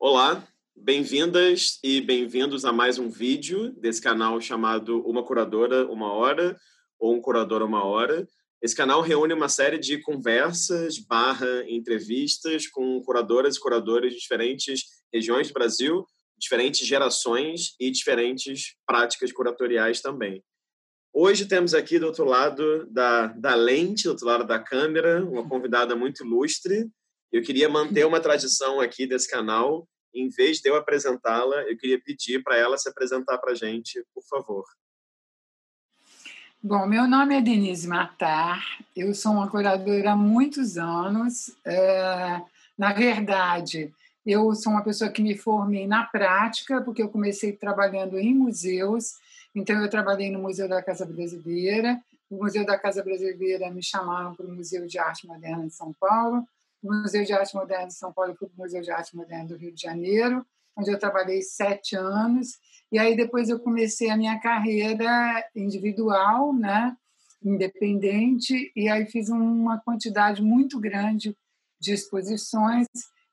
Olá, bem-vindas e bem-vindos a mais um vídeo desse canal chamado Uma Curadora Uma Hora ou Um Curador Uma Hora. Esse canal reúne uma série de conversas, barra, entrevistas com curadoras e curadores de diferentes regiões do Brasil, diferentes gerações e diferentes práticas curatoriais também. Hoje temos aqui do outro lado da, da lente, do outro lado da câmera, uma convidada muito ilustre. Eu queria manter uma tradição aqui desse canal. Em vez de eu apresentá-la, eu queria pedir para ela se apresentar para a gente, por favor. Bom, meu nome é Denise Matar, eu sou uma curadora há muitos anos. É, na verdade, eu sou uma pessoa que me formei na prática, porque eu comecei trabalhando em museus. Então, eu trabalhei no Museu da Casa Brasileira. O Museu da Casa Brasileira me chamaram para o Museu de Arte Moderna de São Paulo. O Museu de Arte Moderna de São Paulo foi para o Museu de Arte Moderna do Rio de Janeiro, onde eu trabalhei sete anos. E aí depois eu comecei a minha carreira individual, né, independente, e aí fiz uma quantidade muito grande de exposições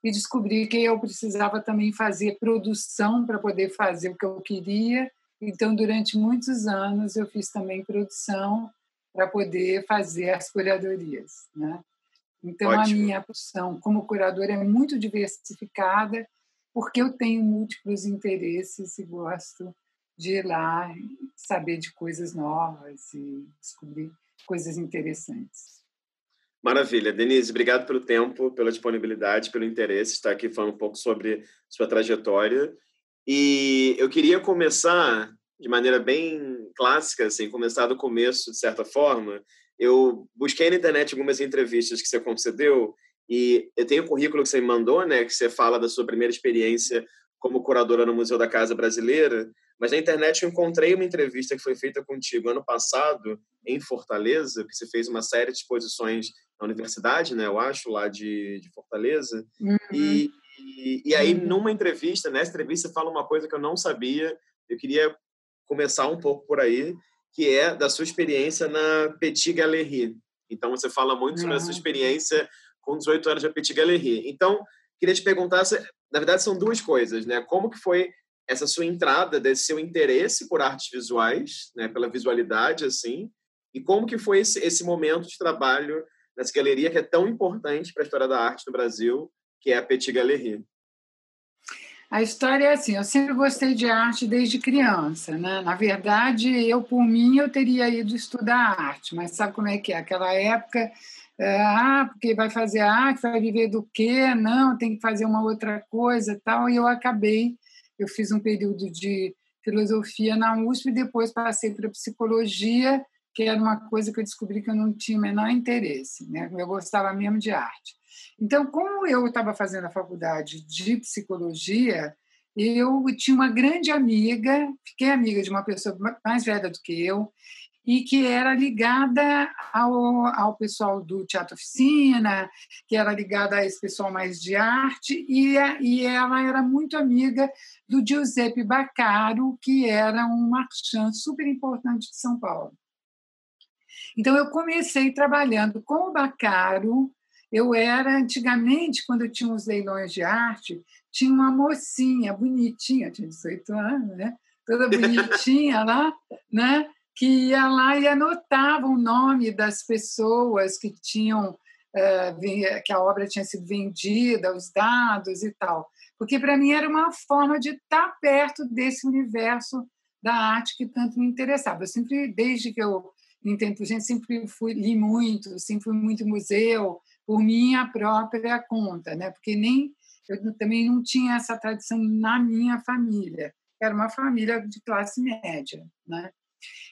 e descobri que eu precisava também fazer produção para poder fazer o que eu queria. Então, durante muitos anos, eu fiz também produção para poder fazer as curadorias. Né? Então, Ótimo. a minha produção como curadora é muito diversificada porque eu tenho múltiplos interesses e gosto de ir lá saber de coisas novas e descobrir coisas interessantes. Maravilha. Denise, obrigado pelo tempo, pela disponibilidade, pelo interesse, estar aqui falando um pouco sobre sua trajetória. E eu queria começar de maneira bem clássica, assim, começar do começo, de certa forma. Eu busquei na internet algumas entrevistas que você concedeu e eu tenho o currículo que você me mandou, né, que você fala da sua primeira experiência como curadora no Museu da Casa Brasileira, mas na internet eu encontrei uma entrevista que foi feita contigo ano passado em Fortaleza, que você fez uma série de exposições na universidade, né, eu acho, lá de, de Fortaleza. Uhum. E, e, e, aí, uhum. numa entrevista, nessa entrevista, fala uma coisa que eu não sabia, eu queria começar um pouco por aí, que é da sua experiência na Petit Galerie. Então, você fala muito sobre a sua experiência com 18 anos de Petit Galerie. Então, queria te perguntar, na verdade são duas coisas, né? Como que foi essa sua entrada, desse seu interesse por artes visuais, né, pela visualidade assim, e como que foi esse, esse momento de trabalho nessa galeria que é tão importante para a história da arte no Brasil, que é a Petit Galerie? A história é assim, eu sempre gostei de arte desde criança, né? Na verdade, eu por mim eu teria ido estudar arte, mas sabe como é que é? Aquela época é, ah, porque vai fazer arte, vai viver do quê? Não, tem que fazer uma outra coisa tal. E eu acabei, eu fiz um período de filosofia na USP e depois passei para psicologia, que era uma coisa que eu descobri que eu não tinha o menor interesse, né? Eu gostava mesmo de arte. Então, como eu estava fazendo a faculdade de psicologia, eu tinha uma grande amiga, fiquei amiga de uma pessoa mais velha do que eu, e que era ligada ao, ao pessoal do Teatro Oficina, que era ligada a esse pessoal mais de arte, e, e ela era muito amiga do Giuseppe Baccaro, que era um marchand super importante de São Paulo. Então, eu comecei trabalhando com o Baccaro. Eu era, antigamente, quando eu tinha os leilões de arte, tinha uma mocinha bonitinha, tinha 18 anos, né? toda bonitinha lá, né? que ia lá e anotava o nome das pessoas que tinham eh, que a obra tinha sido vendida, os dados e tal, porque para mim era uma forma de estar perto desse universo da arte que tanto me interessava. Eu sempre, desde que eu entendo gente, sempre fui li muito, sempre fui muito museu por minha própria conta, né? Porque nem eu também não tinha essa tradição na minha família. Era uma família de classe média, né?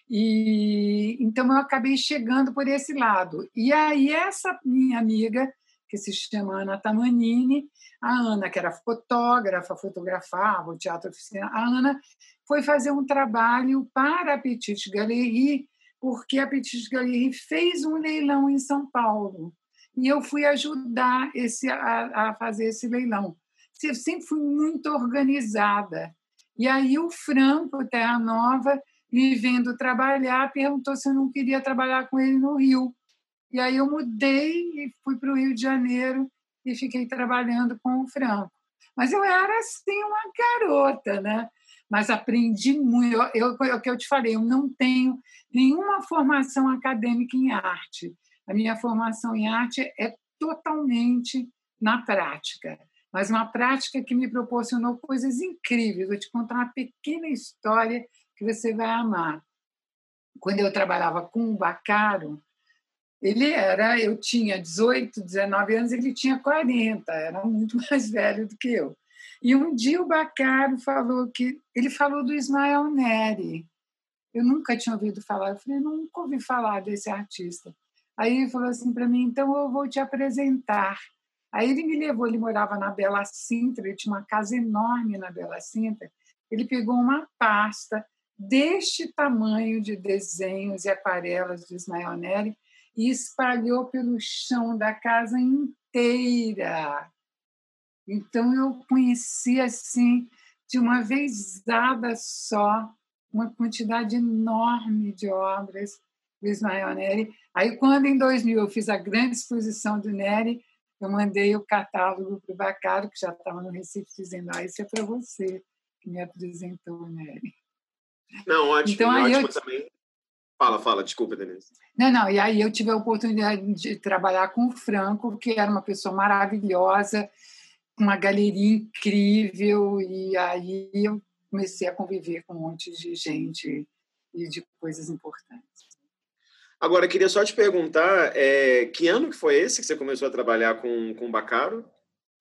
E então eu acabei chegando por esse lado. E aí essa minha amiga, que se chama Ana Tamanini, a Ana, que era fotógrafa, fotografava o teatro oficina, a Ana foi fazer um trabalho para a Petite Galerie, porque a Petite Galerie fez um leilão em São Paulo. E eu fui ajudar esse, a, a fazer esse leilão. Eu sempre fui muito organizada. E aí o Franco, Terra Nova, me vendo trabalhar, perguntou se eu não queria trabalhar com ele no Rio. E aí eu mudei e fui para o Rio de Janeiro e fiquei trabalhando com o Franco. Mas eu era, assim, uma garota, né? Mas aprendi muito. Eu, eu, o que eu te falei, eu não tenho nenhuma formação acadêmica em arte. A minha formação em arte é totalmente na prática, mas uma prática que me proporcionou coisas incríveis. Vou te contar uma pequena história que você vai amar. Quando eu trabalhava com o Bacaro, ele era, eu tinha 18, 19 anos, ele tinha 40, era muito mais velho do que eu. E um dia o Bacaro falou que ele falou do Ismael Neri. Eu nunca tinha ouvido falar, eu falei, nunca ouvi falar desse artista. Aí ele falou assim para mim, então eu vou te apresentar. Aí ele me levou, ele morava na Bela Sintra, ele tinha uma casa enorme na Bela Sintra. Ele pegou uma pasta deste tamanho de desenhos e aquarelas de Ismael Neri e espalhou pelo chão da casa inteira. Então eu conheci assim, de uma vez dada só, uma quantidade enorme de obras do Ismael Neri. Aí, quando em 2000 eu fiz a grande exposição do Neri, eu mandei o catálogo para o Bacaro, que já estava no Recife, dizendo: ah, isso é para você, que me apresentou o Neri. Não, ótimo, então, aí ótimo eu... também. Fala, fala, desculpa, Denise. Não, não, e aí eu tive a oportunidade de trabalhar com o Franco, que era uma pessoa maravilhosa, uma galeria incrível, e aí eu comecei a conviver com um monte de gente e de coisas importantes. Agora, queria só te perguntar, é, que ano que foi esse que você começou a trabalhar com, com Bacaro?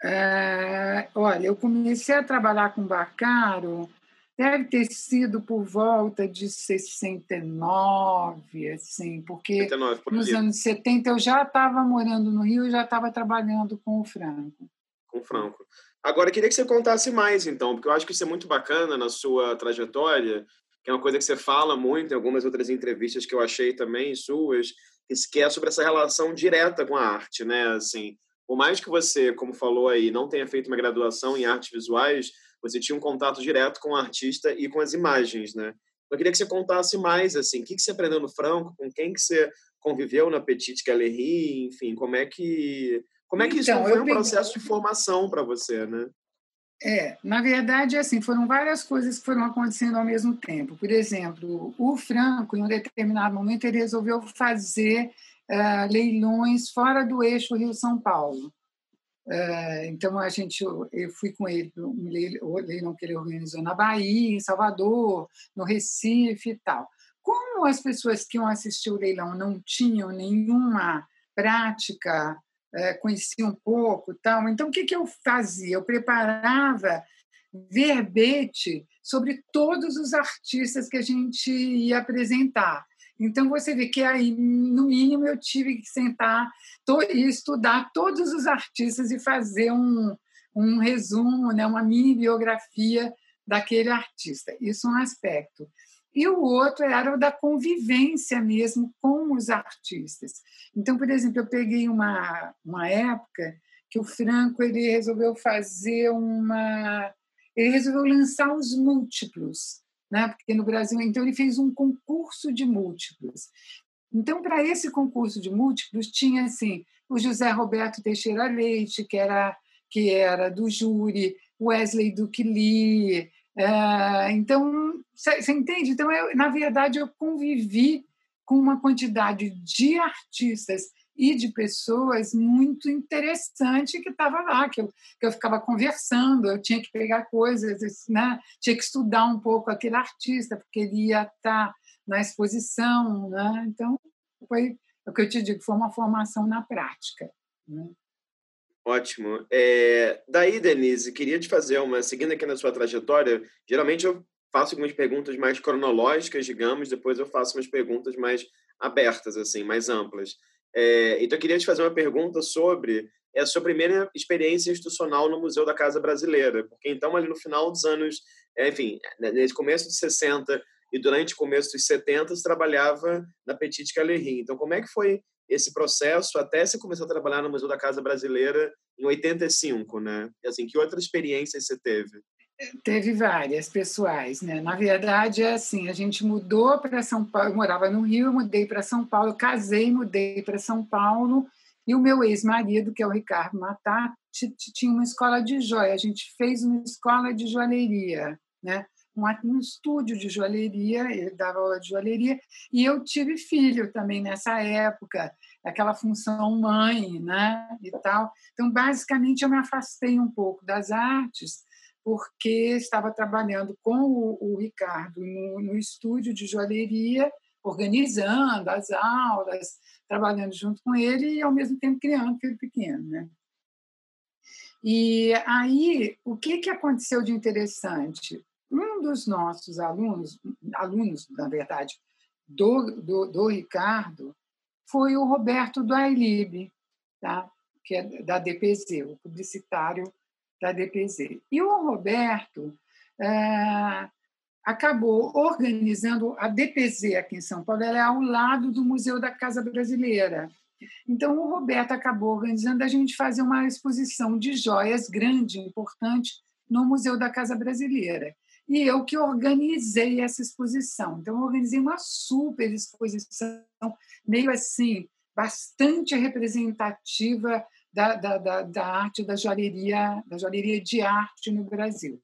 É, olha, eu comecei a trabalhar com Bacaro, deve ter sido por volta de 69, assim, porque 69, por nos anos 70 eu já estava morando no Rio e já estava trabalhando com o Franco. Com Franco. Agora, queria que você contasse mais, então, porque eu acho que isso é muito bacana na sua trajetória, que é uma coisa que você fala muito em algumas outras entrevistas que eu achei também suas, que é sobre essa relação direta com a arte, né? Assim, por mais que você, como falou aí, não tenha feito uma graduação em artes visuais, você tinha um contato direto com o artista e com as imagens, né? Eu queria que você contasse mais, assim, o que, você aprendeu no Franco, com quem que você conviveu na Petite Galerie, enfim, como é que como é que então, isso foi um processo de formação para você, né? É, na verdade, assim, foram várias coisas que foram acontecendo ao mesmo tempo. Por exemplo, o Franco, em um determinado momento, ele resolveu fazer uh, leilões fora do eixo Rio-São Paulo. Uh, então, a gente, eu fui com ele para um leilão que ele organizou na Bahia, em Salvador, no Recife e tal. Como as pessoas que iam assistir o leilão não tinham nenhuma prática é, conhecia um pouco tal. Então, o que, que eu fazia? Eu preparava verbete sobre todos os artistas que a gente ia apresentar. Então, você vê que aí, no mínimo, eu tive que sentar e estudar todos os artistas e fazer um, um resumo, né, uma mini biografia daquele artista. Isso é um aspecto e o outro era o da convivência mesmo com os artistas. Então, por exemplo, eu peguei uma, uma época que o Franco ele resolveu fazer uma. Ele resolveu lançar os múltiplos, né? porque no Brasil. Então, ele fez um concurso de múltiplos. Então, para esse concurso de múltiplos, tinha assim, o José Roberto Teixeira Leite, que era, que era do júri, Wesley Duque Lee, é, então, você entende? Então, eu, na verdade, eu convivi com uma quantidade de artistas e de pessoas muito interessante que estava lá, que eu, que eu ficava conversando, eu tinha que pegar coisas, né? tinha que estudar um pouco aquele artista, porque ele ia estar tá na exposição. Né? Então, foi é o que eu te digo, foi uma formação na prática. Né? Ótimo. É, daí, Denise, queria te fazer uma, seguindo aqui na sua trajetória, geralmente eu faço algumas perguntas mais cronológicas, digamos, depois eu faço umas perguntas mais abertas, assim, mais amplas. É, então, eu queria te fazer uma pergunta sobre a sua primeira experiência institucional no Museu da Casa Brasileira, porque então, ali no final dos anos, enfim, né, nesse começo dos 60 e durante o começo dos 70, você trabalhava na Petite Galerie. Então, como é que foi esse processo até você começou a trabalhar no Museu da Casa Brasileira em 85, né? E, assim, que outras experiências você teve? Teve várias pessoais, né? Na verdade, é assim, a gente mudou para São Paulo, eu morava no Rio, mudei para São Paulo, casei, mudei para São Paulo, e o meu ex-marido, que é o Ricardo Matar, tinha uma escola de joia. A gente fez uma escola de joalheria, né? Um, estúdio de joalheria, ele dava aula de joalheria, e eu tive filho também nessa época, aquela função mãe, né? E tal. Então, basicamente, eu me afastei um pouco das artes, porque estava trabalhando com o, o Ricardo no, no estúdio de joalheria, organizando as aulas, trabalhando junto com ele e, ao mesmo tempo, criando filho pequeno. Né? E aí, o que, que aconteceu de interessante? Um dos nossos alunos, alunos, na verdade, do, do, do Ricardo, foi o Roberto do Ailib, tá? que é da DPZ, o publicitário da DPZ. E o Roberto é, acabou organizando a DPZ aqui em São Paulo, ela é ao lado do Museu da Casa Brasileira. Então, o Roberto acabou organizando a gente fazer uma exposição de joias grande, importante, no Museu da Casa Brasileira. E eu que organizei essa exposição. Então, eu organizei uma super exposição, meio assim, bastante representativa da, da, da, da arte da joalheria, da joalheria de arte no Brasil.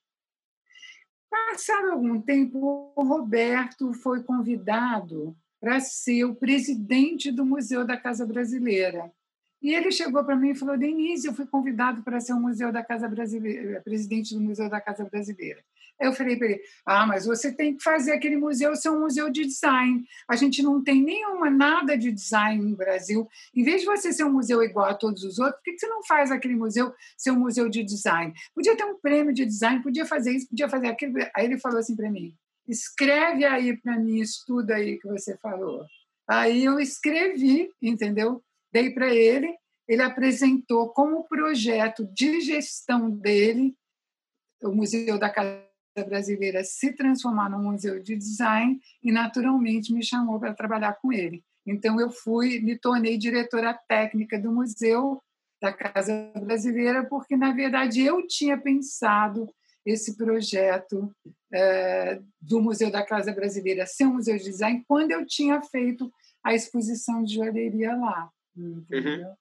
Passado algum tempo, o Roberto foi convidado para ser o presidente do Museu da Casa Brasileira. E ele chegou para mim e falou: Denise, eu fui convidado para ser o Museu da Casa Brasileira, presidente do Museu da Casa Brasileira. Eu falei para ele: ah, mas você tem que fazer aquele museu ser um museu de design. A gente não tem nenhuma, nada de design no Brasil. Em vez de você ser um museu igual a todos os outros, por que você não faz aquele museu ser um museu de design? Podia ter um prêmio de design, podia fazer isso, podia fazer aquilo. Aí ele falou assim para mim: escreve aí para mim, estuda aí que você falou. Aí eu escrevi, entendeu? Dei para ele, ele apresentou como projeto de gestão dele o Museu da Casa brasileira se transformar num museu de design e naturalmente me chamou para trabalhar com ele. Então eu fui, me tornei diretora técnica do museu da Casa Brasileira porque na verdade eu tinha pensado esse projeto é, do Museu da Casa Brasileira ser um museu de design quando eu tinha feito a exposição de joalheria lá. Entendeu? Uhum.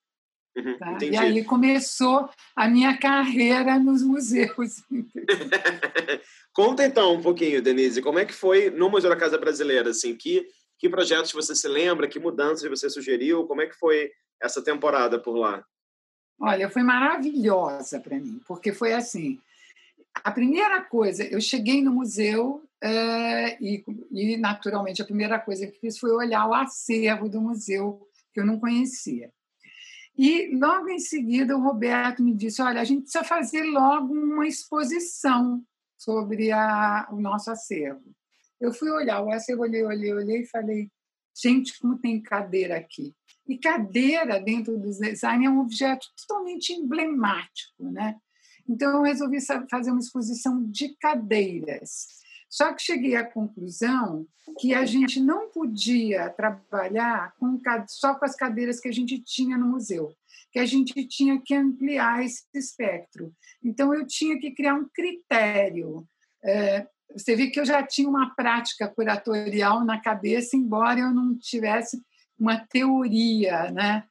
Uhum, tá? E aí começou a minha carreira nos museus. Conta então um pouquinho, Denise, como é que foi no Museu da Casa Brasileira? Assim, que, que projetos você se lembra? Que mudanças você sugeriu? Como é que foi essa temporada por lá? Olha, foi maravilhosa para mim, porque foi assim. A primeira coisa, eu cheguei no museu é, e, e, naturalmente, a primeira coisa que fiz foi olhar o acervo do museu, que eu não conhecia. E logo em seguida o Roberto me disse: olha, a gente precisa fazer logo uma exposição sobre a, o nosso acervo. Eu fui olhar o acervo, olhei, olhei, olhei e falei: gente, como tem cadeira aqui. E cadeira dentro do design é um objeto totalmente emblemático, né? Então eu resolvi fazer uma exposição de cadeiras. Só que cheguei à conclusão que a gente não podia trabalhar com, só com as cadeiras que a gente tinha no museu, que a gente tinha que ampliar esse espectro. Então, eu tinha que criar um critério. É, você vê que eu já tinha uma prática curatorial na cabeça, embora eu não tivesse uma teoria né,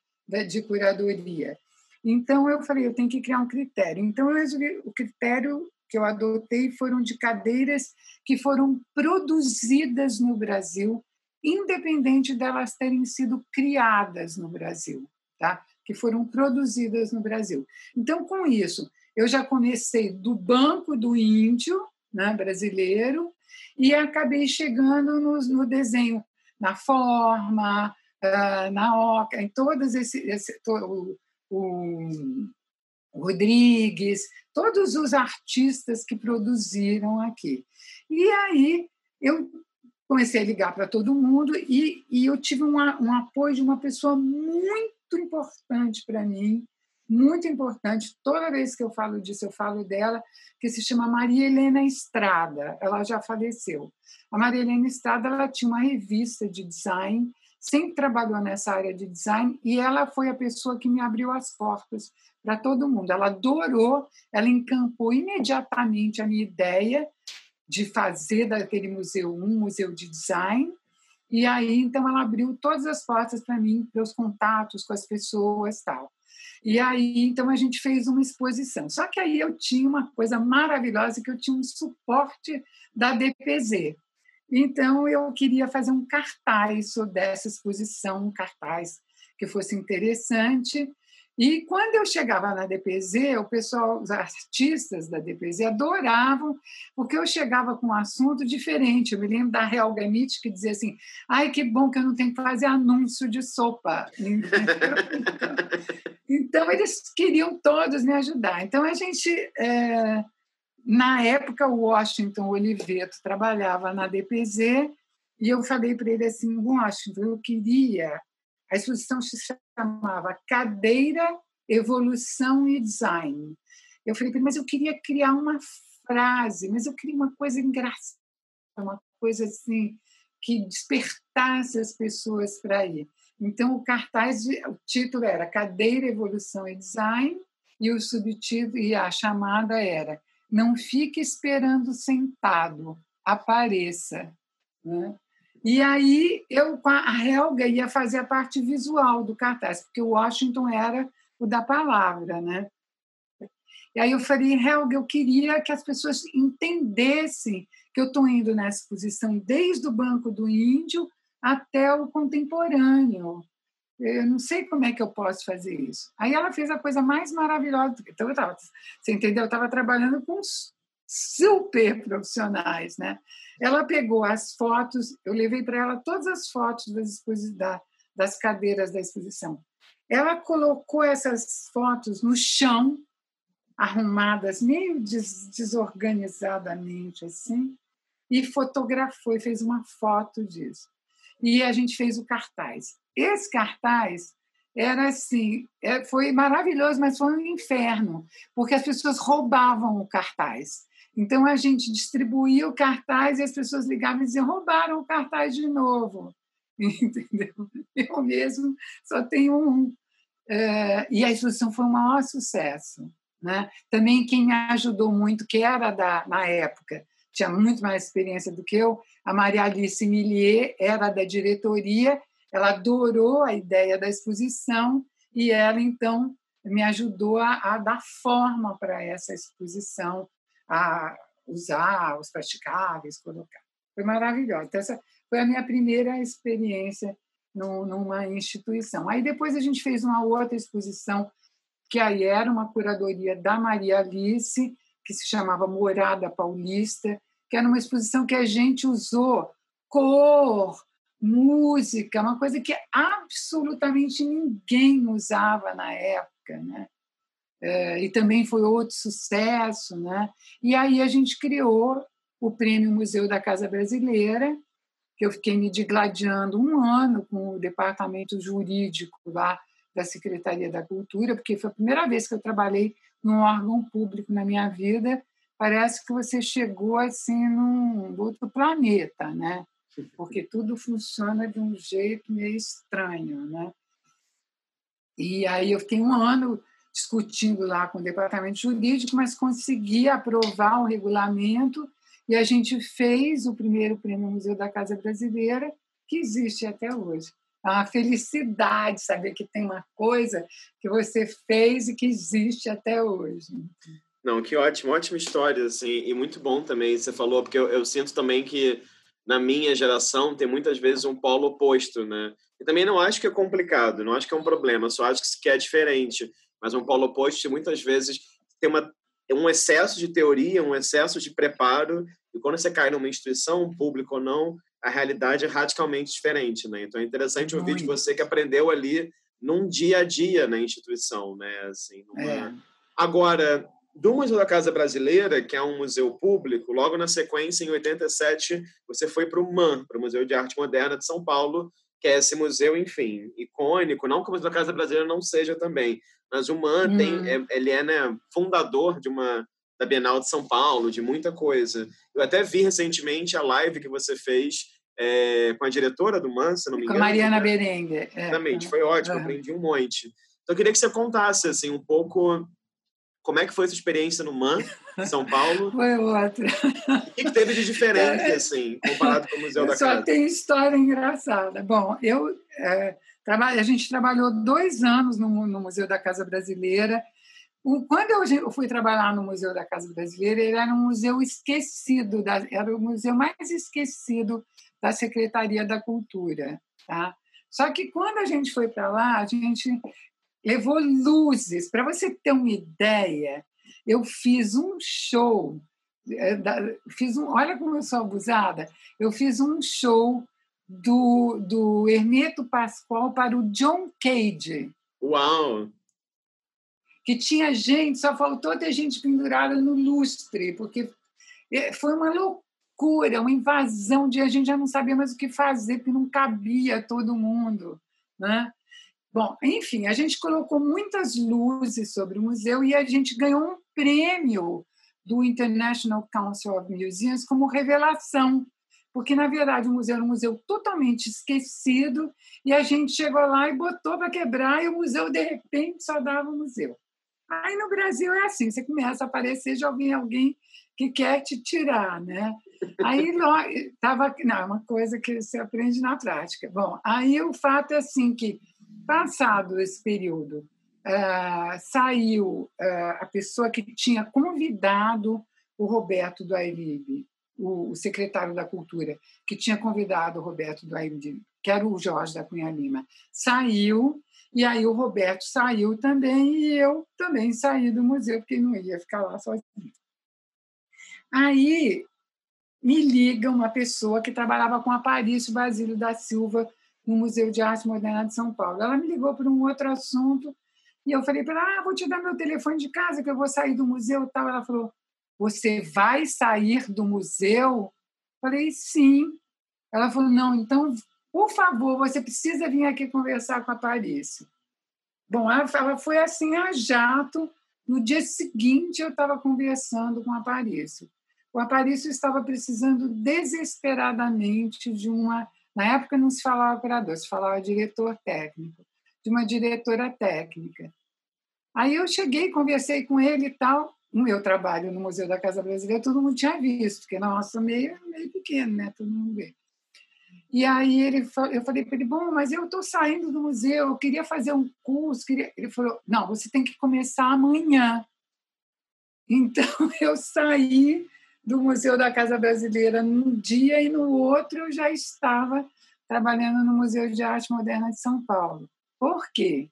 de curadoria. Então, eu falei, eu tenho que criar um critério. Então, eu resolvi, o critério que eu adotei foram de cadeiras que foram produzidas no Brasil, independente delas terem sido criadas no Brasil, tá? Que foram produzidas no Brasil. Então, com isso, eu já comecei do Banco do Índio, né, brasileiro, e acabei chegando no, no desenho, na forma, uh, na oca, em todos esse, esse to, o, o Rodrigues, todos os artistas que produziram aqui. E aí eu comecei a ligar para todo mundo e, e eu tive uma, um apoio de uma pessoa muito importante para mim, muito importante. Toda vez que eu falo disso, eu falo dela, que se chama Maria Helena Estrada. Ela já faleceu. A Maria Helena Estrada ela tinha uma revista de design sempre trabalhou nessa área de design e ela foi a pessoa que me abriu as portas para todo mundo. Ela adorou, ela encampou imediatamente a minha ideia de fazer daquele museu um museu de design. E aí, então, ela abriu todas as portas para mim, para os contatos com as pessoas tal. E aí, então, a gente fez uma exposição. Só que aí eu tinha uma coisa maravilhosa, que eu tinha um suporte da DPZ. Então, eu queria fazer um cartaz dessa exposição, um cartaz que fosse interessante, e quando eu chegava na DPZ, o pessoal, os artistas da DPZ adoravam, porque eu chegava com um assunto diferente. Eu me lembro da Real Gamit que dizia assim: ai, que bom que eu não tenho que fazer anúncio de sopa. então, eles queriam todos me ajudar. Então, a gente. É... Na época, o Washington Oliveto trabalhava na DPZ e eu falei para ele assim: Washington, eu queria a exposição se chamava Cadeira, Evolução e Design. Eu falei para ele, mas eu queria criar uma frase, mas eu queria uma coisa engraçada, uma coisa assim que despertasse as pessoas para ir. Então o cartaz, o título era Cadeira, Evolução e Design e o subtítulo e a chamada era Não fique esperando sentado, apareça. Né? E aí eu com a Helga ia fazer a parte visual do cartaz, porque o Washington era o da palavra, né? E aí eu falei, Helga, eu queria que as pessoas entendessem que eu estou indo nessa exposição desde o Banco do Índio até o contemporâneo. Eu não sei como é que eu posso fazer isso. Aí ela fez a coisa mais maravilhosa. Então, eu estava, você entendeu? Eu estava trabalhando com super profissionais, né? Ela pegou as fotos, eu levei para ela todas as fotos das, das cadeiras da exposição. Ela colocou essas fotos no chão, arrumadas meio des desorganizadamente assim, e fotografou e fez uma foto disso. E a gente fez o cartaz. Esse cartaz era assim, é, foi maravilhoso, mas foi um inferno, porque as pessoas roubavam o cartaz. Então a gente distribuía o cartaz e as pessoas ligavam e diziam: roubaram o cartaz de novo. Entendeu? Eu mesmo só tenho um. É, e a exposição foi um maior sucesso. Né? Também quem me ajudou muito, que era da, na época, tinha muito mais experiência do que eu, a Maria Alice Millier era da diretoria, ela adorou a ideia da exposição e ela, então, me ajudou a, a dar forma para essa exposição, a usar os praticáveis, colocar. Foi maravilhoso. Então, essa foi a minha primeira experiência numa instituição. Aí depois a gente fez uma outra exposição que aí era uma curadoria da Maria Alice, que se chamava Morada Paulista, que era uma exposição que a gente usou cor, música, uma coisa que absolutamente ninguém usava na época, né? É, e também foi outro sucesso, né? E aí a gente criou o Prêmio Museu da Casa Brasileira, que eu fiquei me digladiando um ano com o departamento jurídico lá da Secretaria da Cultura, porque foi a primeira vez que eu trabalhei num órgão público na minha vida. Parece que você chegou assim num outro planeta, né? Porque tudo funciona de um jeito meio estranho, né? E aí eu fiquei um ano discutindo lá com o departamento jurídico, mas consegui aprovar o regulamento e a gente fez o primeiro prêmio Museu da Casa Brasileira, que existe até hoje. É uma felicidade saber que tem uma coisa que você fez e que existe até hoje. Não, que ótimo, ótima história, assim, e muito bom também, você falou, porque eu, eu sinto também que na minha geração tem muitas vezes um polo oposto, né? E também não acho que é complicado, não acho que é um problema, só acho que é diferente mas um polo oposto muitas vezes tem uma, um excesso de teoria, um excesso de preparo, e quando você cai numa instituição, pública ou não, a realidade é radicalmente diferente, né? Então é interessante Muito. ouvir de você que aprendeu ali num dia a dia na instituição, né? Assim, numa... é. Agora, do Museu da Casa Brasileira, que é um museu público, logo na sequência, em 87, você foi para o MAN, para o Museu de Arte Moderna de São Paulo, que é esse museu, enfim, icônico, não que o Museu da Casa Brasileira não seja também, mas o Man hum. tem, é, ele é né, fundador de uma da Bienal de São Paulo, de muita coisa. Eu até vi recentemente a live que você fez é, com a diretora do MAN, se não me engano. Com a Mariana Berengue. É. Exatamente, foi ótimo, aprendi um monte. Então, eu queria que você contasse assim, um pouco como é que foi sua experiência no MAN, São Paulo? Foi outra. O que, que teve de diferente, é. assim, comparado com o Museu eu da só Casa? Só tem história engraçada. Bom, eu... É, a gente trabalhou dois anos no, no Museu da Casa Brasileira. Quando eu fui trabalhar no Museu da Casa Brasileira, ele era um museu esquecido, era o museu mais esquecido da Secretaria da Cultura. Tá? Só que quando a gente foi para lá, a gente levou luzes. Para você ter uma ideia, eu fiz um show. Eh, fiz um, olha como eu sou abusada. Eu fiz um show do, do Hermeto Pascoal para o John Cage. Uau! Que tinha gente, só faltou ter gente pendurada no lustre, porque eh, foi uma loucura, uma invasão de a gente já não sabia mais o que fazer, porque não cabia todo mundo. Né? Bom, enfim, a gente colocou muitas luzes sobre o museu e a gente ganhou um prêmio do International Council of Museums como revelação porque na verdade o museu era um museu totalmente esquecido e a gente chegou lá e botou para quebrar e o museu de repente só dava o museu. Aí no Brasil é assim, você começa a aparecer já vem alguém que quer te tirar, né? Aí estava não, é uma coisa que você aprende na prática. Bom, aí o fato é assim que passado esse período uh, saiu uh, a pessoa que tinha convidado o Roberto do Airib o, secretário da Cultura, que tinha convidado o Roberto do Aide, que era o Jorge da Cunha Lima, saiu, e aí o Roberto saiu também, e eu também saí do museu, porque não ia ficar lá sozinho. Aí me liga uma pessoa que trabalhava com Aparício Basílio da Silva no Museu de Arte Moderna de São Paulo. Ela me ligou para um outro assunto, e eu falei para ela, ah, vou te dar meu telefone de casa, que eu vou sair do museu e tal. Ela falou, você vai sair do museu? Falei, sim. Ela falou, não, então, por favor, você precisa vir aqui conversar com a Paris. Bom, ela foi assim a jato. No dia seguinte, eu estava conversando com a Paris. O Aparício estava precisando desesperadamente de uma. Na época não se falava operador, se falava diretor técnico, de uma diretora técnica. Aí eu cheguei, conversei com ele e tal no meu trabalho no Museu da Casa Brasileira, todo mundo tinha visto, porque nossa, meio, meio pequeno, né? Todo mundo vê. E aí ele, eu falei para ele, bom, mas eu estou saindo do museu, eu queria fazer um curso. Queria... Ele falou, não, você tem que começar amanhã. Então eu saí do Museu da Casa Brasileira num dia e no outro eu já estava trabalhando no Museu de Arte Moderna de São Paulo. Por quê?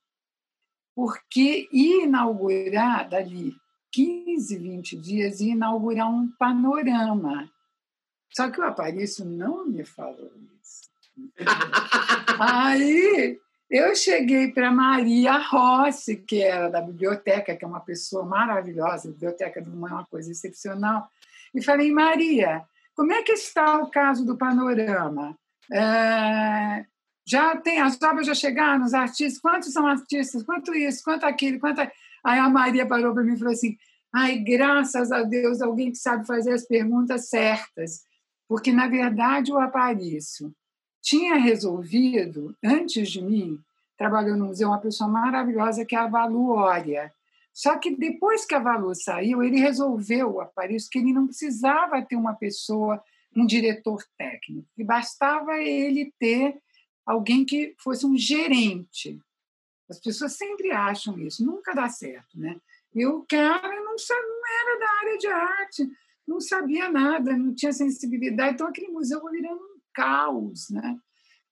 Porque inaugurar dali 15, 20 dias e inaugurar um panorama. Só que o Aparício não me falou isso. Aí eu cheguei para Maria Rossi, que era da biblioteca, que é uma pessoa maravilhosa, a biblioteca do é uma coisa excepcional, e falei, Maria, como é que está o caso do panorama? É, já tem, as obras já chegaram, os artistas, quantos são artistas, quanto isso, quanto aquilo, quanto... Aí a Maria parou para mim e falou assim: ai, graças a Deus, alguém que sabe fazer as perguntas certas. Porque, na verdade, o Aparício tinha resolvido, antes de mim, trabalhou no museu, uma pessoa maravilhosa que é a Valu Ória. Só que depois que a Valu saiu, ele resolveu, o Aparício, que ele não precisava ter uma pessoa, um diretor técnico, que bastava ele ter alguém que fosse um gerente. As pessoas sempre acham isso, nunca dá certo, né? E o cara não, não era da área de arte, não sabia nada, não tinha sensibilidade. Então, aquele museu foi virando um caos, né?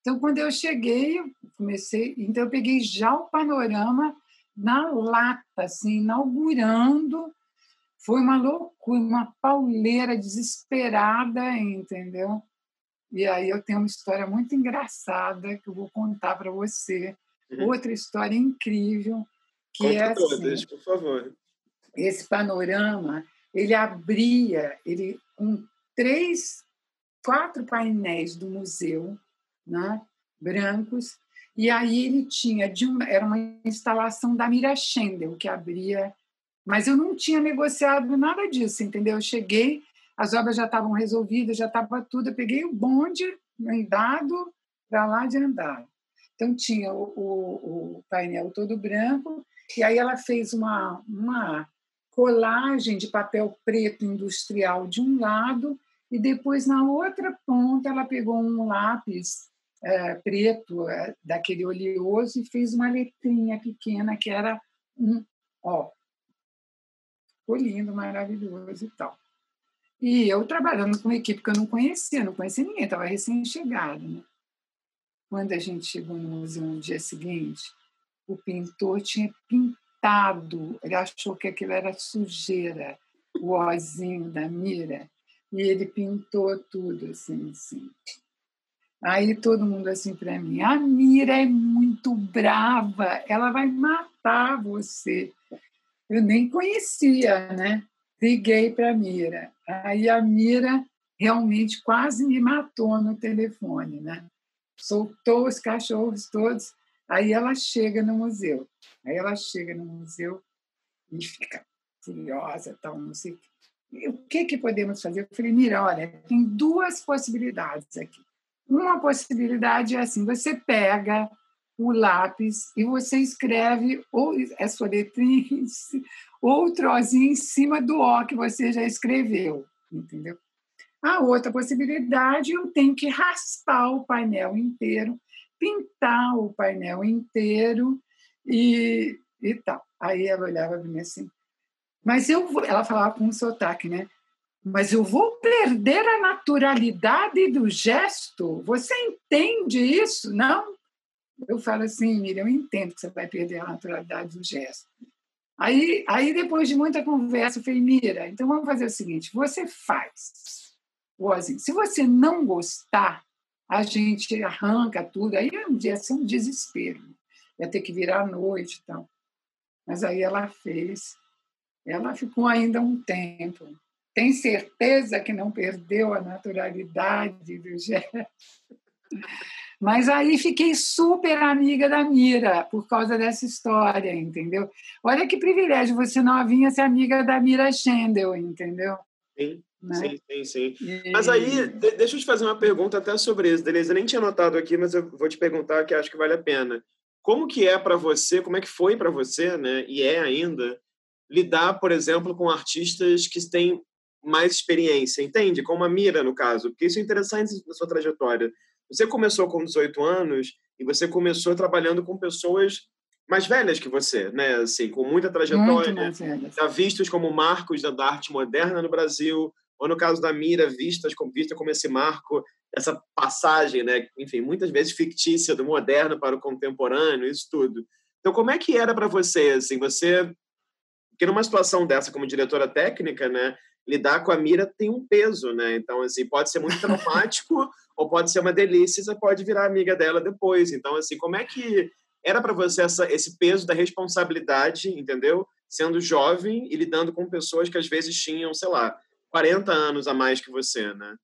Então, quando eu cheguei, comecei... Então, eu peguei já o panorama na lata, assim, inaugurando. Foi uma loucura, uma pauleira desesperada, entendeu? E aí eu tenho uma história muito engraçada que eu vou contar para você. Uhum. Outra história incrível que Conta é todas, assim, por favor. Esse panorama, ele abria, ele com três, quatro painéis do museu, né, brancos, e aí ele tinha era uma instalação da Mira Schendel que abria, mas eu não tinha negociado nada disso, entendeu? Eu cheguei, as obras já estavam resolvidas, já estava tudo, eu peguei o bonde andado para lá de andar. Então tinha o, o, o painel todo branco e aí ela fez uma, uma colagem de papel preto industrial de um lado e depois na outra ponta ela pegou um lápis é, preto é, daquele oleoso e fez uma letrinha pequena que era um ó. Ficou lindo, maravilhoso e tal. E eu trabalhando com uma equipe que eu não conhecia, não conhecia ninguém, estava recém-chegado. Né? Quando a gente chegou no museu no dia seguinte, o pintor tinha pintado, ele achou que aquilo era sujeira, o ozinho da mira, e ele pintou tudo assim, assim. Aí todo mundo assim para mim, a Mira é muito brava, ela vai matar você. Eu nem conhecia, né? Liguei para a Mira. Aí a Mira realmente quase me matou no telefone, né? Soltou os cachorros todos. Aí ela chega no museu. Aí ela chega no museu e fica furiosa, tal, não sei o que que podemos fazer? Eu falei, Mira, olha, tem duas possibilidades aqui. Uma possibilidade é assim: você pega o lápis e você escreve ou a sua letrinha ou trozinho em cima do O que você já escreveu, entendeu? A outra possibilidade, eu tenho que raspar o painel inteiro, pintar o painel inteiro e, e tal. Aí ela olhava para mim assim, mas eu ela falava com um sotaque, né? Mas eu vou perder a naturalidade do gesto. Você entende isso? Não? Eu falo assim, Miriam, eu entendo que você vai perder a naturalidade do gesto. Aí, aí depois de muita conversa, eu falei, Mira, então vamos fazer o seguinte: você faz. Assim, se você não gostar, a gente arranca tudo. Aí ia ser um desespero. Ia ter que virar à noite e tal. Mas aí ela fez. Ela ficou ainda um tempo tem certeza que não perdeu a naturalidade do gesto? Mas aí fiquei super amiga da Mira por causa dessa história, entendeu? Olha que privilégio você novinha ser amiga da Mira Schendel, entendeu? Sim, né? sim, sim, sim. E... Mas aí, deixa eu te fazer uma pergunta até sobre isso, Denise. Eu nem tinha notado aqui, mas eu vou te perguntar que acho que vale a pena. Como que é para você, como é que foi para você, né, e é ainda, lidar, por exemplo, com artistas que têm mais experiência, entende? Como a Mira, no caso, porque isso é interessante na sua trajetória. Você começou com 18 anos e você começou trabalhando com pessoas mais velhas que você, né? Assim, com muita trajetória, já vistos como marcos da arte moderna no Brasil, ou no caso da Mira, vistas como vista como esse marco, essa passagem, né? Enfim, muitas vezes fictícia do moderno para o contemporâneo, isso tudo. Então, como é que era para você, assim, você porque numa situação dessa como diretora técnica, né, lidar com a mira tem um peso, né? Então, assim, pode ser muito traumático ou pode ser uma delícia, você pode virar amiga dela depois. Então, assim, como é que era para você essa, esse peso da responsabilidade, entendeu? Sendo jovem e lidando com pessoas que às vezes tinham, sei lá, 40 anos a mais que você, né?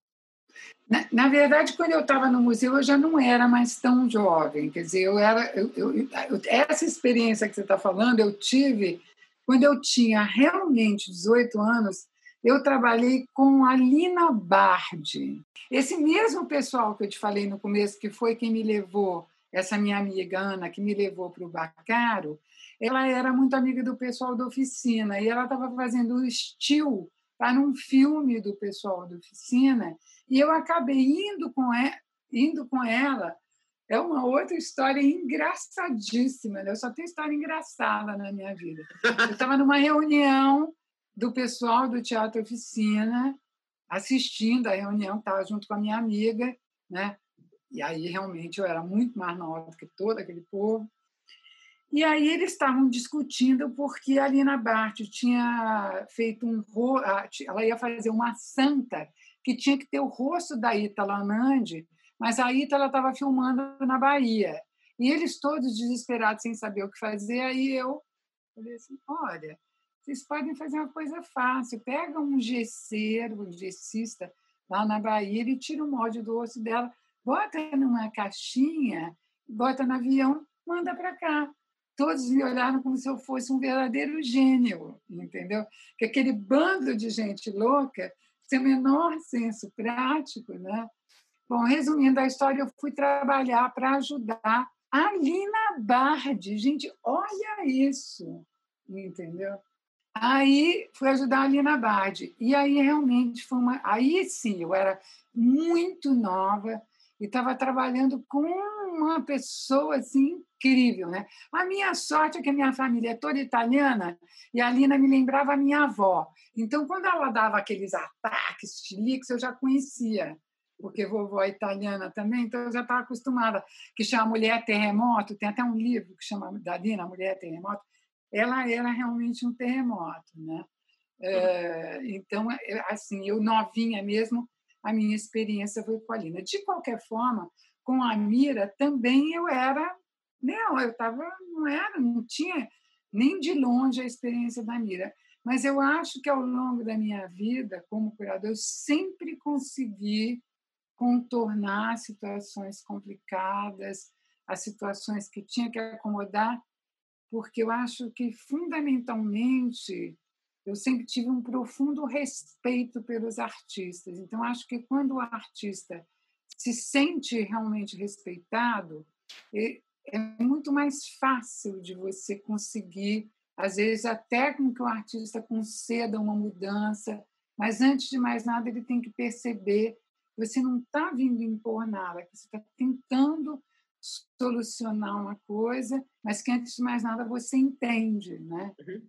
Na, na verdade, quando eu estava no museu, eu já não era mais tão jovem. Quer dizer, eu era. Eu, eu, essa experiência que você está falando, eu tive quando eu tinha realmente 18 anos eu trabalhei com a Lina Bardi. Esse mesmo pessoal que eu te falei no começo, que foi quem me levou, essa minha amiga Ana, que me levou para o Bacaro, ela era muito amiga do pessoal da oficina e ela estava fazendo o estilo para um filme do pessoal da oficina e eu acabei indo com ela, indo com ela é uma outra história engraçadíssima. Né? Eu só tenho história engraçada na minha vida. Eu estava numa reunião do pessoal do Teatro Oficina, assistindo a reunião, estava junto com a minha amiga, né? E aí realmente eu era muito mais nova que todo aquele povo. E aí eles estavam discutindo porque a Lina Bart tinha feito um ela ia fazer uma santa que tinha que ter o rosto da Ítala Nandi, mas a Ítala estava filmando na Bahia. E eles todos desesperados sem saber o que fazer, aí eu falei assim, olha, vocês podem fazer uma coisa fácil. Pega um gesseiro, um gessista lá na Bahia, ele tira o molde do osso dela, bota numa caixinha, bota no avião, manda para cá. Todos me olharam como se eu fosse um verdadeiro gênio, entendeu? Que aquele bando de gente louca sem o menor senso prático, né? Bom, resumindo a história, eu fui trabalhar para ajudar a Lina Bardi. Gente, olha isso, entendeu? Aí fui ajudar a Lina Bardi. E aí realmente foi uma. Aí sim, eu era muito nova e estava trabalhando com uma pessoa assim incrível, né? A minha sorte é que a minha família é toda italiana e a Lina me lembrava a minha avó. Então, quando ela dava aqueles ataques chiliques, eu já conhecia, porque vovó é italiana também, então eu já estava acostumada. Que chama Mulher Terremoto, tem até um livro que chama da Lina, Mulher Terremoto. Ela era realmente um terremoto, né? É, então, assim, eu novinha mesmo, a minha experiência foi com a Lina. De qualquer forma, com a Mira também eu era, não, eu estava, não era, não tinha nem de longe a experiência da Mira. Mas eu acho que ao longo da minha vida como curador, eu sempre consegui contornar situações complicadas, as situações que tinha que acomodar, porque eu acho que fundamentalmente eu sempre tive um profundo respeito pelos artistas. Então, acho que quando o artista se sente realmente respeitado, é muito mais fácil de você conseguir, às vezes, até com que o artista conceda uma mudança, mas antes de mais nada, ele tem que perceber que você não está vindo impor nada, que você está tentando solucionar uma coisa, mas que antes de mais nada você entende, né? Uhum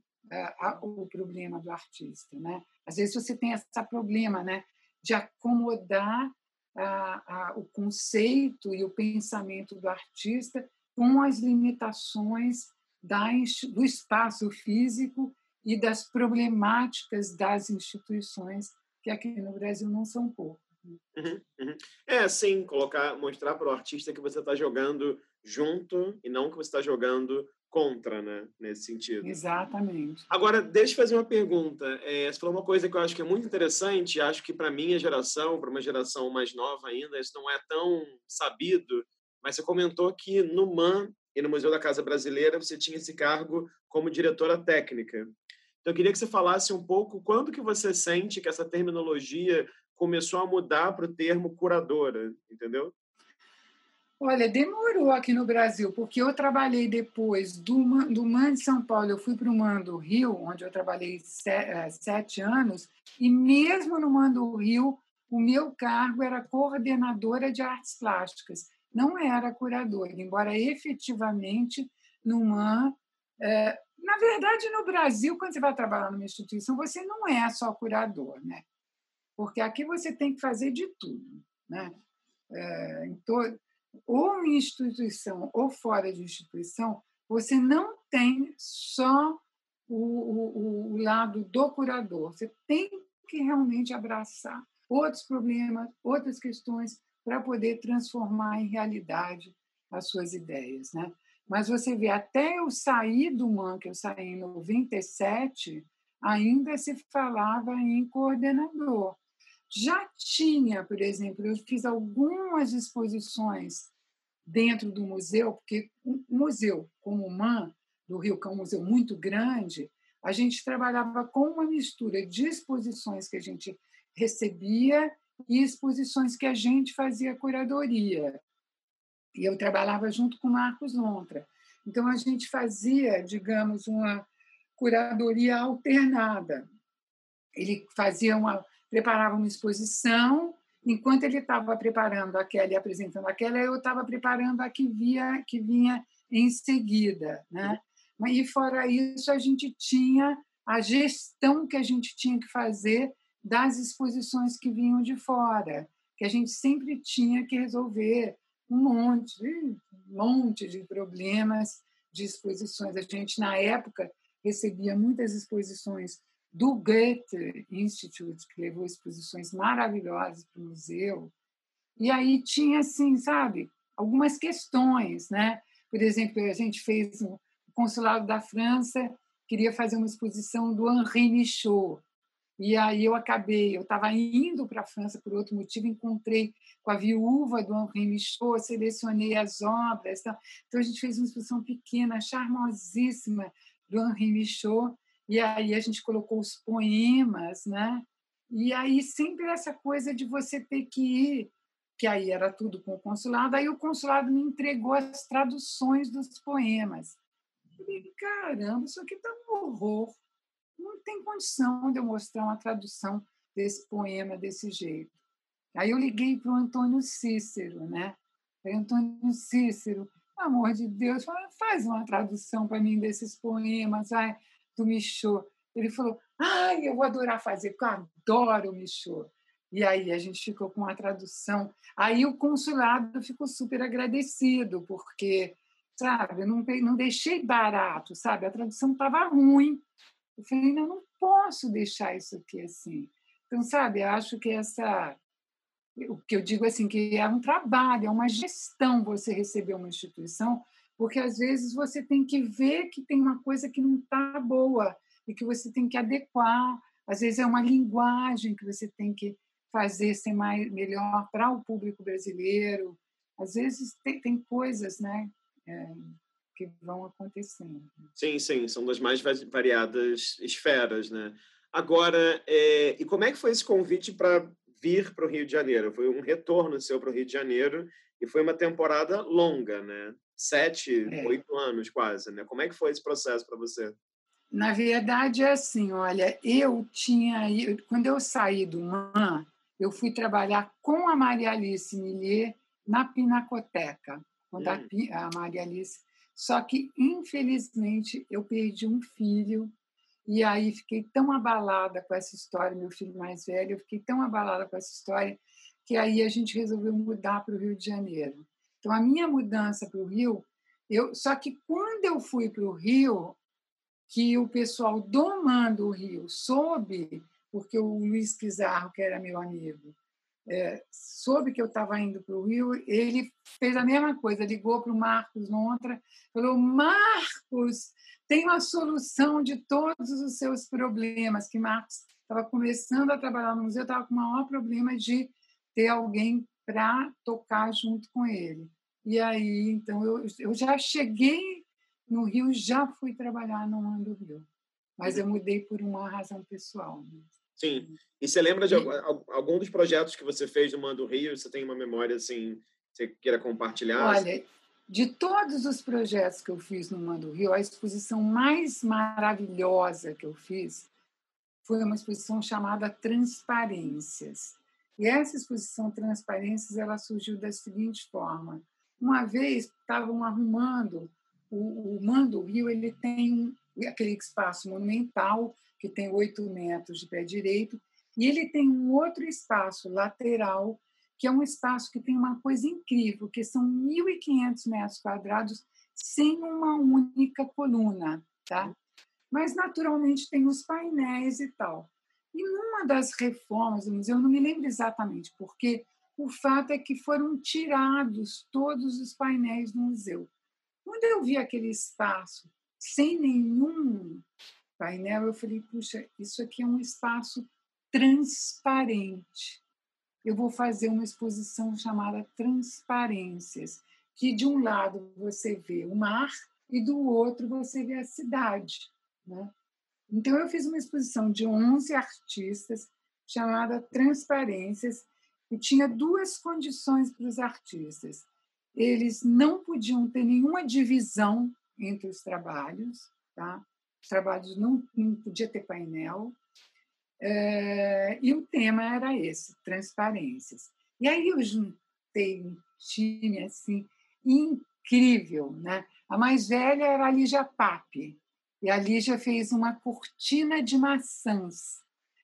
o problema do artista, né? Às vezes você tem esse problema, né, de acomodar a, a, o conceito e o pensamento do artista com as limitações da, do espaço físico e das problemáticas das instituições que aqui no Brasil não são poucas. Uhum, uhum. É, sim, colocar, mostrar para o artista que você está jogando junto e não que você está jogando contra, né? Nesse sentido. Exatamente. Agora, deixa eu fazer uma pergunta. É, você falou uma coisa que eu acho que é muito interessante, acho que para minha geração, para uma geração mais nova ainda, isso não é tão sabido, mas você comentou que no MAN e no Museu da Casa Brasileira você tinha esse cargo como diretora técnica. Então, eu queria que você falasse um pouco quando que você sente que essa terminologia começou a mudar para o termo curadora, entendeu? Olha, demorou aqui no Brasil, porque eu trabalhei depois do, do MAN de São Paulo, eu fui para o MAN do Rio, onde eu trabalhei eh, sete anos, e mesmo no MAN do Rio, o meu cargo era coordenadora de artes plásticas, não era curadora, embora efetivamente no MAN. É, na verdade, no Brasil, quando você vai trabalhar numa instituição, você não é só curador, né? Porque aqui você tem que fazer de tudo, né? É, em todo ou em instituição ou fora de instituição, você não tem só o, o, o lado do curador. Você tem que realmente abraçar outros problemas, outras questões para poder transformar em realidade as suas ideias, né? Mas você vê, até eu sair do MAN, que eu saí em 97, ainda se falava em coordenador. Já tinha, por exemplo, eu fiz algumas exposições dentro do museu, porque o museu, como o MAN, do Rio, que é um museu muito grande, a gente trabalhava com uma mistura de exposições que a gente recebia e exposições que a gente fazia curadoria. E eu trabalhava junto com Marcos Lontra. Então, a gente fazia, digamos, uma curadoria alternada. Ele fazia uma preparava uma exposição, enquanto ele estava preparando aquela e apresentando aquela, eu estava preparando a que, via, que vinha em seguida. Né? E fora isso, a gente tinha a gestão que a gente tinha que fazer das exposições que vinham de fora, que a gente sempre tinha que resolver um monte, um monte de problemas de exposições. A gente, na época, recebia muitas exposições do Goethe Institute, que levou exposições maravilhosas para o museu. E aí tinha, assim, sabe, algumas questões, né? Por exemplo, a gente fez o consulado da França queria fazer uma exposição do Henri Michaud. E aí eu acabei, eu estava indo para a França por outro motivo, encontrei com a viúva do Henri Michaud, selecionei as obras. Então, então a gente fez uma exposição pequena, charmosíssima do Henri Michaud e aí a gente colocou os poemas, né? E aí sempre essa coisa de você ter que ir, que aí era tudo com o consulado, aí o consulado me entregou as traduções dos poemas. Eu falei, caramba, isso aqui tá um horror. não tem condição de eu mostrar uma tradução desse poema desse jeito. Aí eu liguei para o Antônio Cícero, né? Aí, Antônio Cícero, amor de Deus, faz uma tradução para mim desses poemas ai, do Michaud. Ele falou, ai, eu vou adorar fazer, porque eu adoro o Michaud. E aí a gente ficou com a tradução. Aí o consulado ficou super agradecido, porque, sabe, não, não deixei barato, sabe? A tradução estava ruim. Eu falei, não, não posso deixar isso aqui assim. Então, sabe, eu acho que essa o que eu digo assim que é um trabalho, é uma gestão você receber uma instituição, porque às vezes você tem que ver que tem uma coisa que não está boa e que você tem que adequar. Às vezes é uma linguagem que você tem que fazer ser mais melhor para o público brasileiro. Às vezes tem, tem coisas, né, é, que vão acontecendo. Sim, sim, são das mais variadas esferas, né? Agora, é, e como é que foi esse convite para vir para o Rio de Janeiro? Foi um retorno seu para o Rio de Janeiro e foi uma temporada longa, né? Sete, é. oito anos quase, né? Como é que foi esse processo para você? Na verdade, é assim, olha, eu tinha, quando eu saí do MAN, eu fui trabalhar com a Maria Alice Millier na Pinacoteca, quando hum. a Maria Alice. Só que, infelizmente, eu perdi um filho e aí fiquei tão abalada com essa história, meu filho mais velho, eu fiquei tão abalada com essa história que aí a gente resolveu mudar para o Rio de Janeiro. Então, a minha mudança para o Rio, eu, só que quando eu fui para o Rio, que o pessoal do Mando Rio soube porque o Luiz Pizarro, que era meu amigo, é, soube que eu estava indo para o Rio, ele fez a mesma coisa, ligou para o Marcos Montra, falou: Marcos, tem uma solução de todos os seus problemas. Que Marcos estava começando a trabalhar no museu, estava com o maior problema de ter alguém para tocar junto com ele. E aí, então, eu, eu já cheguei no Rio, já fui trabalhar no Ando Rio, mas eu mudei por uma razão pessoal. Né? Sim. E você lembra de algum dos projetos que você fez no Mando Rio? Você tem uma memória assim, você queira compartilhar? Olha, de todos os projetos que eu fiz no Mando Rio, a exposição mais maravilhosa que eu fiz foi uma exposição chamada Transparências. E essa exposição Transparências ela surgiu da seguinte forma: uma vez estavam arrumando o, o Mando Rio, ele tem aquele espaço monumental que tem 8 metros de pé direito, e ele tem um outro espaço lateral, que é um espaço que tem uma coisa incrível, que são 1.500 metros quadrados sem uma única coluna, tá? Mas, naturalmente, tem os painéis e tal. E numa das reformas do museu, eu não me lembro exatamente, porque o fato é que foram tirados todos os painéis do museu. Quando eu vi aquele espaço sem nenhum painel, eu falei, puxa, isso aqui é um espaço transparente. Eu vou fazer uma exposição chamada Transparências, que de um lado você vê o mar e do outro você vê a cidade. Né? Então, eu fiz uma exposição de 11 artistas chamada Transparências, e tinha duas condições para os artistas. Eles não podiam ter nenhuma divisão entre os trabalhos, tá? Os trabalhos não, não podia ter painel. É, e o tema era esse, transparências. E aí eu juntei um time assim incrível, né? A mais velha era a Lígia Pape, e a Lígia fez uma cortina de maçãs,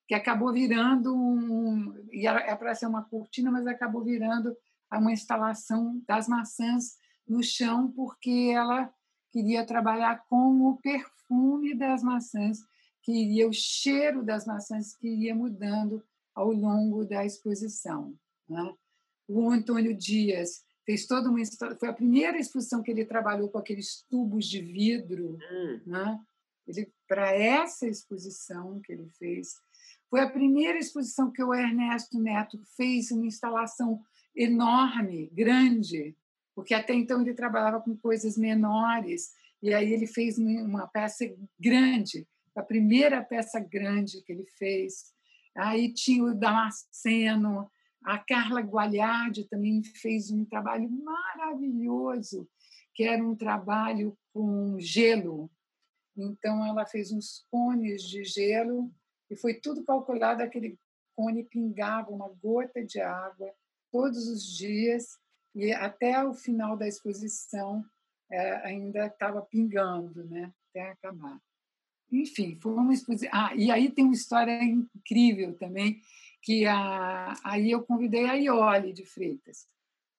que acabou virando um. E era é para ser uma cortina, mas acabou virando uma instalação das maçãs no chão, porque ela queria trabalhar com o perfume das maçãs, que iria, o cheiro das maçãs que iria mudando ao longo da exposição. Né? O Antônio Dias fez toda uma história, foi a primeira exposição que ele trabalhou com aqueles tubos de vidro, hum. né? Ele para essa exposição que ele fez, foi a primeira exposição que o Ernesto Neto fez uma instalação enorme, grande, porque até então ele trabalhava com coisas menores e aí ele fez uma peça grande, a primeira peça grande que ele fez. Aí tinha o Damasceno, a Carla Gualhardi também fez um trabalho maravilhoso, que era um trabalho com gelo. Então, ela fez uns cones de gelo e foi tudo calculado. Aquele cone pingava uma gota de água todos os dias e até o final da exposição é, ainda estava pingando, né? Até acabar. Enfim, foi uma exposição. Ah, e aí tem uma história incrível também, que a, aí eu convidei a Iole de Freitas.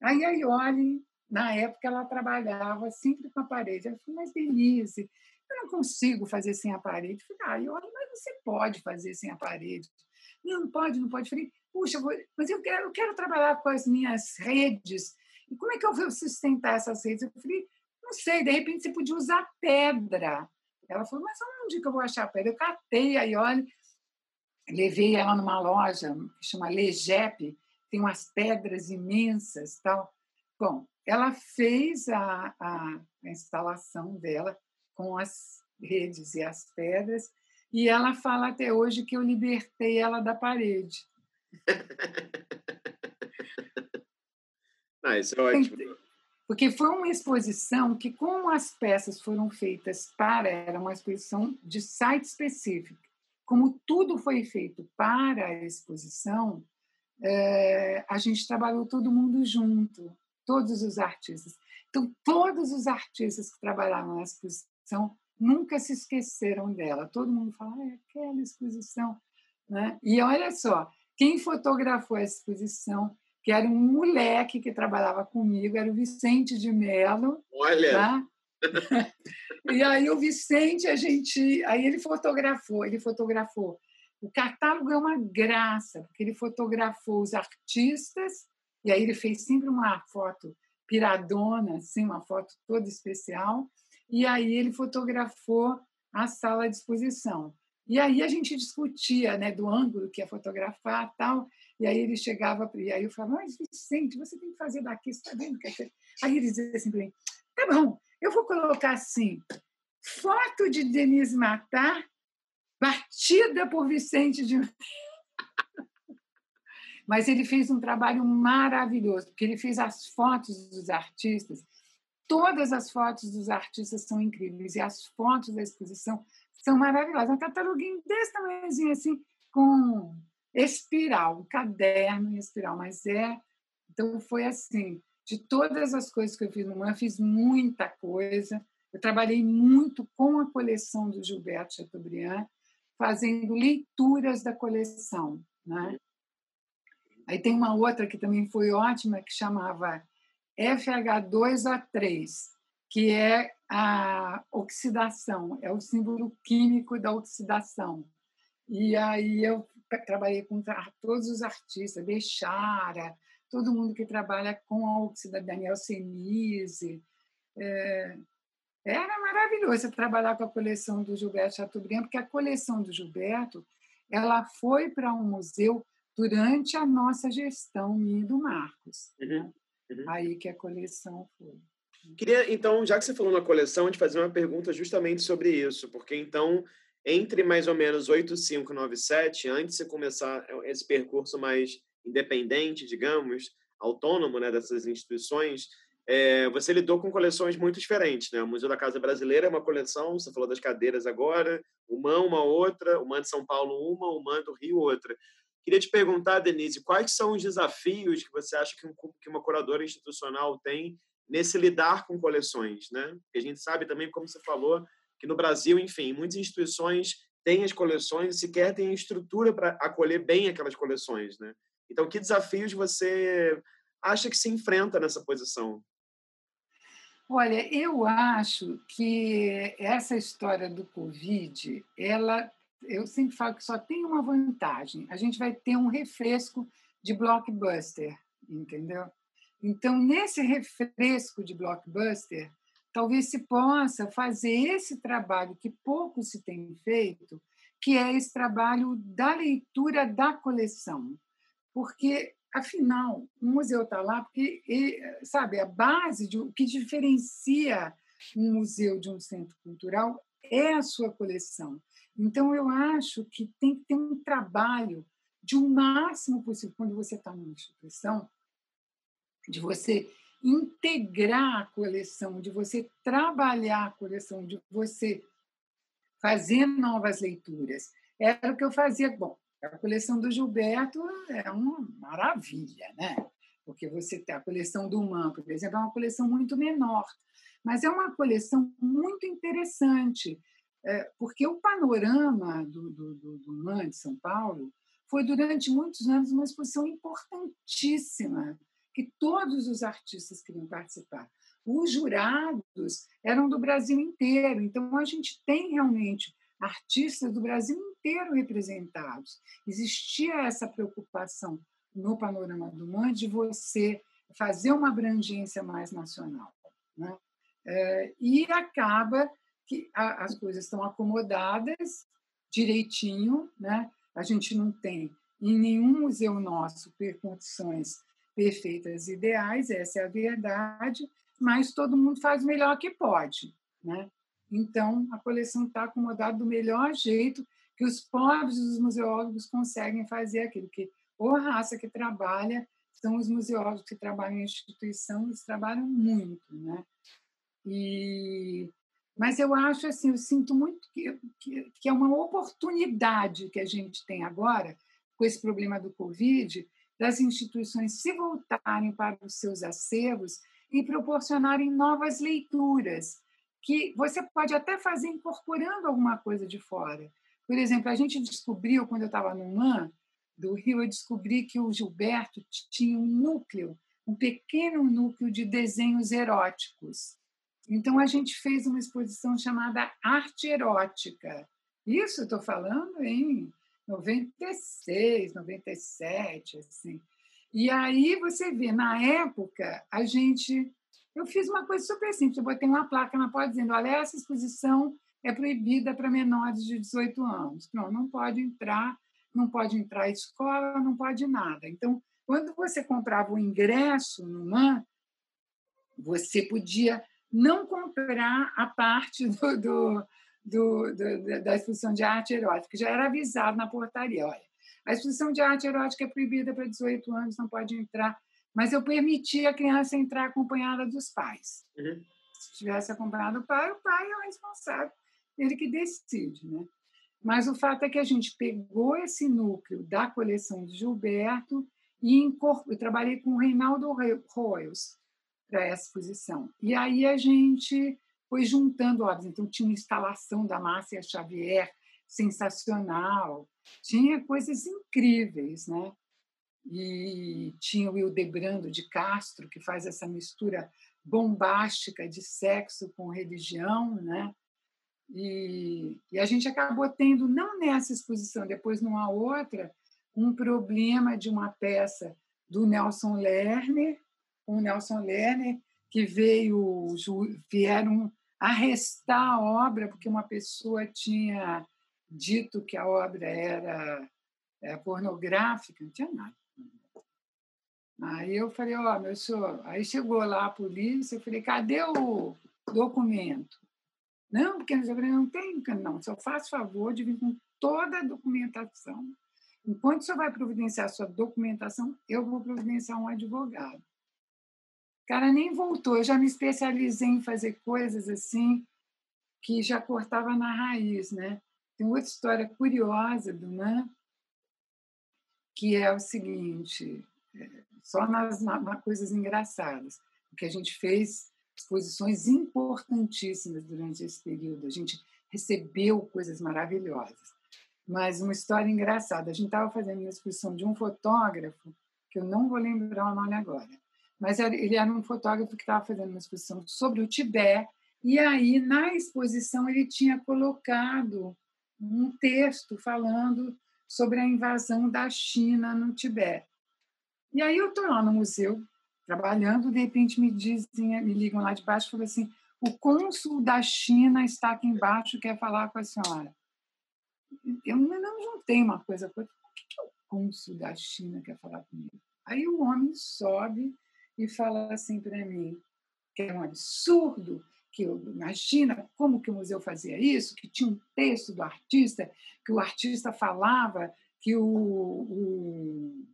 Aí a Iole, na época, ela trabalhava sempre com a parede. Ela falou, mas Denise, eu não consigo fazer sem a parede. Eu falei, ah, Iole, mas você pode fazer sem a parede. Não, não pode, não pode. Eu falei, puxa, mas eu quero, eu quero trabalhar com as minhas redes. E como é que eu vou sustentar essas redes? Eu falei, não sei, de repente você podia usar pedra. Ela falou, mas onde que eu vou achar pedra? Eu catei a Iole, levei ela numa loja que chama Legep, tem umas pedras imensas tal. Bom, ela fez a, a, a instalação dela com as redes e as pedras, e ela fala até hoje que eu libertei ela da parede. ah, isso é ótimo. Porque foi uma exposição que, como as peças foram feitas para, era uma exposição de site específico, como tudo foi feito para a exposição, é, a gente trabalhou todo mundo junto, todos os artistas. Então, todos os artistas que trabalhavam na exposição nunca se esqueceram dela. Todo mundo fala, ah, é aquela exposição. Né? E olha só, quem fotografou a exposição que era um moleque que trabalhava comigo, era o Vicente de Mello. Olha! Tá? e aí o Vicente, a gente, aí ele fotografou, ele fotografou. O catálogo é uma graça, porque ele fotografou os artistas, e aí ele fez sempre uma foto piradona, assim, uma foto toda especial, e aí ele fotografou a sala de exposição. E aí a gente discutia, né, do ângulo que ia fotografar, tal. E aí ele chegava, e aí eu falava, mas Vicente, você tem que fazer daqui, você está vendo? Que é aí ele dizia assim para mim, tá bom, eu vou colocar assim, foto de Denise Matar, batida por Vicente de... Mas ele fez um trabalho maravilhoso, porque ele fez as fotos dos artistas, todas as fotos dos artistas são incríveis, e as fotos da exposição são maravilhosas. Um cataloguinho desse tamanhozinho assim, com espiral, um caderno em espiral, mas é. Então, foi assim: de todas as coisas que eu fiz no MAN, fiz muita coisa. Eu trabalhei muito com a coleção do Gilberto Chateaubriand, fazendo leituras da coleção. Né? Aí tem uma outra que também foi ótima, que chamava FH2O3, que é a oxidação, é o símbolo químico da oxidação. E aí eu trabalhei com todos os artistas, Bechara, todo mundo que trabalha com a oxida, Daniel Senise. É, era maravilhoso trabalhar com a coleção do Gilberto Chateaubriand, porque a coleção do Gilberto ela foi para um museu durante a nossa gestão, minha e do Marcos. Uhum, uhum. Aí que a coleção foi. Queria, então, já que você falou na coleção, te fazer uma pergunta justamente sobre isso, porque então entre mais ou menos 85 e 97, antes de você começar esse percurso mais independente, digamos, autônomo né, dessas instituições, é, você lidou com coleções muito diferentes. Né? O Museu da Casa Brasileira é uma coleção, você falou das cadeiras agora, o uma outra, o MAN de São Paulo uma, o MAN do Rio outra. Queria te perguntar, Denise, quais são os desafios que você acha que, um, que uma curadora institucional tem nesse lidar com coleções? Né? Porque a gente sabe também, como você falou, que no Brasil, enfim, muitas instituições têm as coleções e sequer têm estrutura para acolher bem aquelas coleções, né? Então, que desafios você acha que se enfrenta nessa posição? Olha, eu acho que essa história do Covid, ela, eu sempre falo que só tem uma vantagem: a gente vai ter um refresco de blockbuster, entendeu? Então, nesse refresco de blockbuster, talvez se possa fazer esse trabalho que pouco se tem feito, que é esse trabalho da leitura da coleção. Porque, afinal, o museu está lá porque, sabe, a base de o que diferencia um museu de um centro cultural é a sua coleção. Então, eu acho que tem que ter um trabalho de o um máximo possível, quando você está numa instituição, de você integrar a coleção, de você trabalhar a coleção, de você fazer novas leituras. Era o que eu fazia. Bom, a coleção do Gilberto é uma maravilha, né? Porque você tem a coleção do Man, por exemplo, é uma coleção muito menor, mas é uma coleção muito interessante, é, porque o panorama do, do, do, do Man de São Paulo foi durante muitos anos uma exposição importantíssima que todos os artistas queriam participar. Os jurados eram do Brasil inteiro, então a gente tem realmente artistas do Brasil inteiro representados. Existia essa preocupação no panorama do MAN de você fazer uma abrangência mais nacional. Né? É, e acaba que as coisas estão acomodadas direitinho, né? a gente não tem em nenhum museu nosso condições perfeitas ideais, essa é a verdade, mas todo mundo faz o melhor que pode. Né? Então, a coleção está acomodada do melhor jeito que os pobres os museólogos conseguem fazer aquilo, que a raça que trabalha são os museólogos que trabalham em instituição, eles trabalham muito, né? E mas eu acho assim, eu sinto muito que, que, que é uma oportunidade que a gente tem agora com esse problema do Covid, das instituições se voltarem para os seus acervos e proporcionarem novas leituras que você pode até fazer incorporando alguma coisa de fora. Por exemplo, a gente descobriu, quando eu estava no MAN do Rio, eu descobri que o Gilberto tinha um núcleo, um pequeno núcleo de desenhos eróticos. Então, a gente fez uma exposição chamada Arte Erótica. Isso eu estou falando em 96, 97, assim. E aí você vê, na época, a gente eu fiz uma coisa super simples, eu botei uma placa na porta dizendo, olha, essa exposição é proibida para menores de 18 anos. Não, não pode entrar, não pode entrar escola, não pode nada. Então, quando você comprava o ingresso no MAN, você podia não comprar a parte do, do, do, do, da exposição de arte erótica, já era avisado na portaria, olha, a exposição de arte erótica é proibida para 18 anos, não pode entrar mas eu permitia a criança entrar acompanhada dos pais. Uhum. Se tivesse acompanhado o pai, o pai é o responsável, ele que decide. Né? Mas o fato é que a gente pegou esse núcleo da coleção de Gilberto e eu trabalhei com o Reinaldo Royals para essa exposição. E aí a gente foi juntando obras. Então, tinha uma instalação da Márcia Xavier sensacional, tinha coisas incríveis, né? e tinha o Hildebrando de Castro, que faz essa mistura bombástica de sexo com religião, né? E, e, a gente acabou tendo, não nessa exposição, depois numa outra, um problema de uma peça do Nelson Lerner, o Nelson Lerner, que veio, vieram arrestar a obra porque uma pessoa tinha dito que a obra era, é, pornográfica, não tinha nada. Aí eu falei, ó, oh, meu senhor, aí chegou lá a polícia, eu falei, cadê o documento? Não, porque não tem, não, só faz favor de vir com toda a documentação. Enquanto o senhor vai providenciar a sua documentação, eu vou providenciar um advogado. O cara nem voltou, eu já me especializei em fazer coisas assim que já cortava na raiz, né? Tem outra história curiosa do NAN, que é o seguinte, só nas, nas coisas engraçadas, porque a gente fez exposições importantíssimas durante esse período, a gente recebeu coisas maravilhosas. Mas uma história engraçada, a gente estava fazendo uma exposição de um fotógrafo, que eu não vou lembrar o nome agora, mas ele era um fotógrafo que estava fazendo uma exposição sobre o Tibete, e aí, na exposição, ele tinha colocado um texto falando sobre a invasão da China no Tibete. E aí eu estou lá no museu, trabalhando, de repente me dizem, me ligam lá de baixo e falam assim, o cônsul da China está aqui embaixo, quer falar com a senhora. Eu não, tenho uma coisa com O que, o cônsul da China quer falar comigo? Aí o homem sobe e fala assim para mim, que é um absurdo, que eu, imagina como que o museu fazia isso, que tinha um texto do artista, que o artista falava que o, o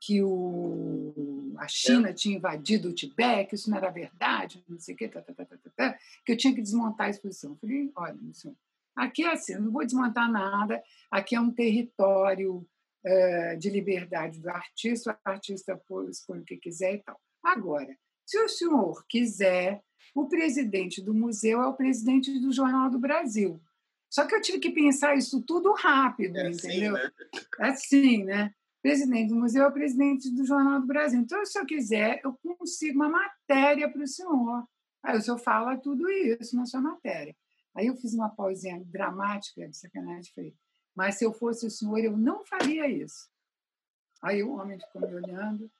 que o, a China tinha invadido o Tibete, que isso não era verdade, não sei o quê, tá, tá, tá, tá, tá, que eu tinha que desmontar a exposição. Eu falei, olha, senhor, Aqui é assim, não vou desmontar nada, aqui é um território é, de liberdade do artista, o artista expõe o que quiser e tal. Agora, se o senhor quiser, o presidente do museu é o presidente do Jornal do Brasil. Só que eu tive que pensar isso tudo rápido, é assim, entendeu? Assim, né? É assim, né? Presidente do museu é presidente do Jornal do Brasil. Então, se eu quiser, eu consigo uma matéria para o senhor. Aí o senhor fala tudo isso na sua matéria. Aí eu fiz uma pausinha dramática, de sacanagem, falei, mas se eu fosse o senhor, eu não faria isso. Aí o homem ficou me olhando.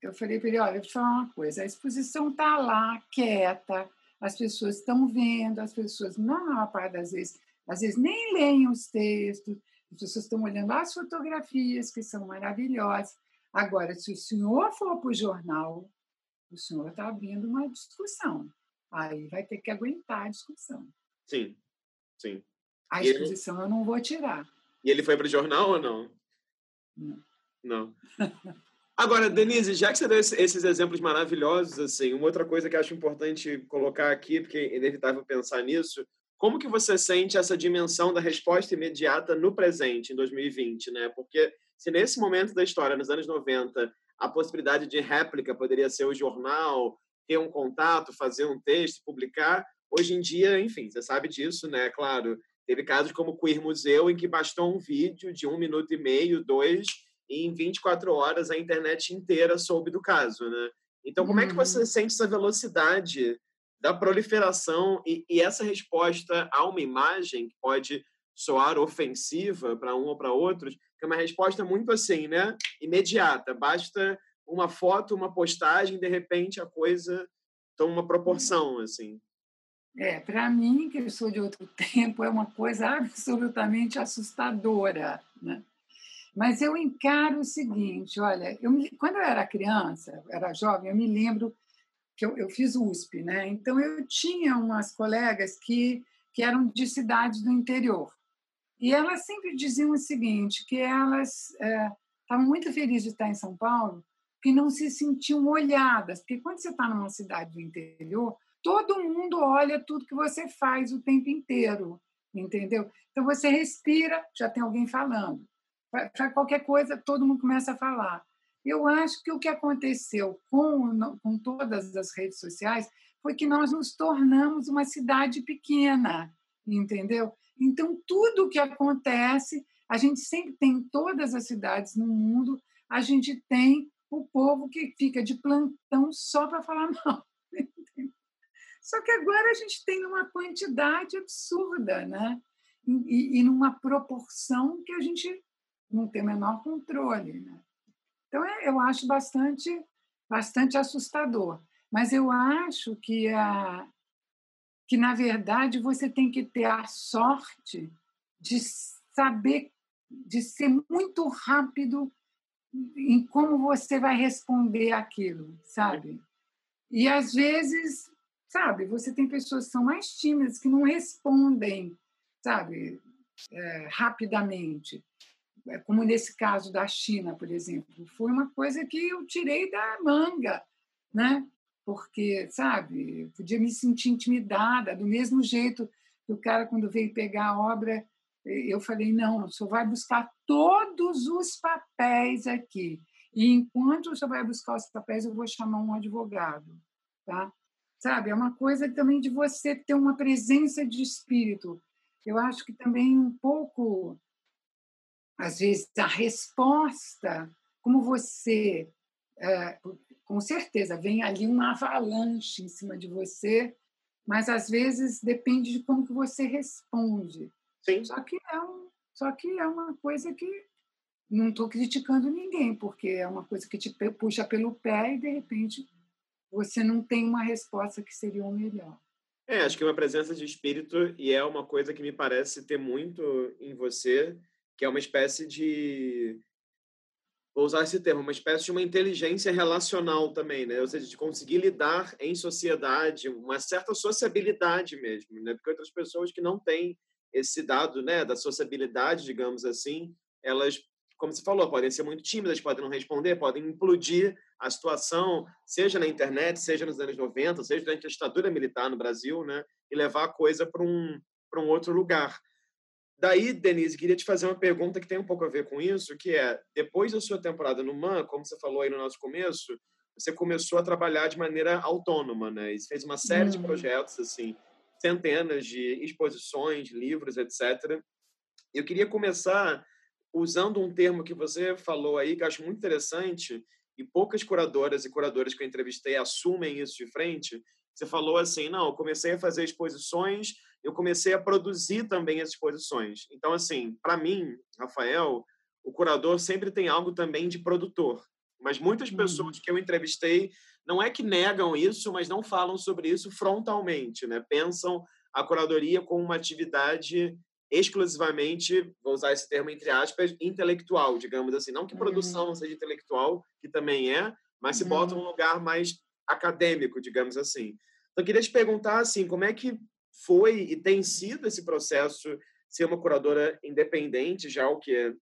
Eu falei para ele: olha, eu falar uma coisa, a exposição está lá, quieta, as pessoas estão vendo, as pessoas, não a parte das vezes, às vezes nem leem os textos, as pessoas estão olhando as fotografias, que são maravilhosas. Agora, se o senhor for para o jornal, o senhor está abrindo uma discussão. Aí vai ter que aguentar a discussão. Sim, sim. A exposição ele... eu não vou tirar. E ele foi para o jornal ou não? Não. Não. Agora, Denise, já que você deu esses exemplos maravilhosos, assim, uma outra coisa que acho importante colocar aqui, porque é inevitável pensar nisso, como que você sente essa dimensão da resposta imediata no presente, em 2020, né? Porque se nesse momento da história, nos anos 90, a possibilidade de réplica poderia ser o jornal, ter um contato, fazer um texto, publicar, hoje em dia, enfim, você sabe disso, né? Claro, teve casos como o Queer Museu, em que bastou um vídeo de um minuto e meio, dois, e em 24 horas a internet inteira soube do caso, né? Então, como é que você uhum. sente essa velocidade da proliferação e, e essa resposta a uma imagem que pode soar ofensiva para um ou para outros, que é uma resposta muito assim, né? Imediata. Basta uma foto, uma postagem, de repente a coisa toma uma proporção, assim. É, para mim, que eu sou de outro tempo, é uma coisa absolutamente assustadora, né? Mas eu encaro o seguinte, olha, eu me, quando eu era criança, era jovem, eu me lembro que eu, eu fiz USP, né? Então eu tinha umas colegas que que eram de cidades do interior e elas sempre diziam o seguinte, que elas é, estavam muito felizes de estar em São Paulo, que não se sentiam olhadas, porque quando você está numa cidade do interior, todo mundo olha tudo que você faz o tempo inteiro, entendeu? Então você respira, já tem alguém falando para qualquer coisa, todo mundo começa a falar. Eu acho que o que aconteceu com, com todas as redes sociais foi que nós nos tornamos uma cidade pequena, entendeu? Então, tudo o que acontece, a gente sempre tem em todas as cidades no mundo, a gente tem o povo que fica de plantão só para falar mal. Só que agora a gente tem uma quantidade absurda, né? E, e, numa proporção que a gente não tem o menor controle. Né? Então, é, eu acho bastante, bastante assustador. Mas eu acho que, a, que, na verdade, você tem que ter a sorte de saber, de ser muito rápido em como você vai responder aquilo, sabe? E, às vezes, sabe, você tem pessoas que são mais tímidas, que não respondem, sabe, é, rapidamente. É como nesse caso da China, por exemplo, foi uma coisa que eu tirei da manga, né? Porque, sabe, podia me sentir intimidada, do mesmo jeito que o cara, quando veio pegar a obra, eu falei: não, o senhor vai buscar todos os papéis aqui. E enquanto o senhor vai buscar os papéis, eu vou chamar um advogado, tá? Sabe, é uma coisa também de você ter uma presença de espírito. Eu acho que também um pouco às vezes, a resposta, como você, é, com certeza, vem ali uma avalanche em cima de você, mas às vezes depende de como que você responde. Sim. Só que é um, só que é uma coisa que não estou criticando ninguém, porque é uma coisa que te puxa pelo pé e de repente você não tem uma resposta que seria o melhor. É, acho que é uma presença de espírito e é uma coisa que me parece ter muito em você que é uma espécie de vou usar esse termo, uma espécie de uma inteligência relacional também, né? Ou seja, de conseguir lidar em sociedade, uma certa sociabilidade mesmo, né? Porque outras pessoas que não têm esse dado, né, da sociabilidade, digamos assim, elas, como você falou, podem ser muito tímidas, podem não responder, podem implodir a situação, seja na internet, seja nos anos 90, seja durante a ditadura militar no Brasil, né? E levar a coisa para um para um outro lugar. Daí, Denise, queria te fazer uma pergunta que tem um pouco a ver com isso, que é, depois da sua temporada no MAN, como você falou aí no nosso começo, você começou a trabalhar de maneira autônoma, né? E fez uma série de uhum. projetos, assim, centenas de exposições, livros, etc. Eu queria começar usando um termo que você falou aí, que eu acho muito interessante, e poucas curadoras e curadores que eu entrevistei assumem isso de frente. Você falou assim, não, eu comecei a fazer exposições eu comecei a produzir também as exposições. Então, assim, para mim, Rafael, o curador sempre tem algo também de produtor. Mas muitas pessoas uhum. que eu entrevistei não é que negam isso, mas não falam sobre isso frontalmente, né? Pensam a curadoria como uma atividade exclusivamente, vou usar esse termo entre aspas, intelectual, digamos assim. Não que produção uhum. seja intelectual, que também é, mas se bota num uhum. lugar mais acadêmico, digamos assim. Então, eu queria te perguntar, assim, como é que foi e tem sido esse processo ser uma curadora independente, já o que é,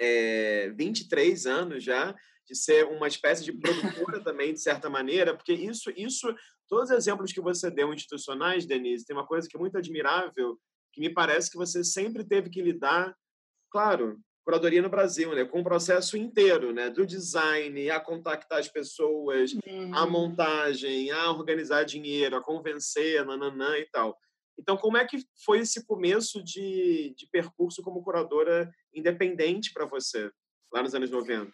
é 23 anos já, de ser uma espécie de produtora também, de certa maneira, porque isso, isso, todos os exemplos que você deu institucionais, Denise, tem uma coisa que é muito admirável, que me parece que você sempre teve que lidar, claro, curadoria no Brasil, né, com o processo inteiro, né, do design, a contactar as pessoas, uhum. a montagem, a organizar dinheiro, a convencer, nananã e tal. Então, como é que foi esse começo de, de percurso como curadora independente para você, lá nos anos 90?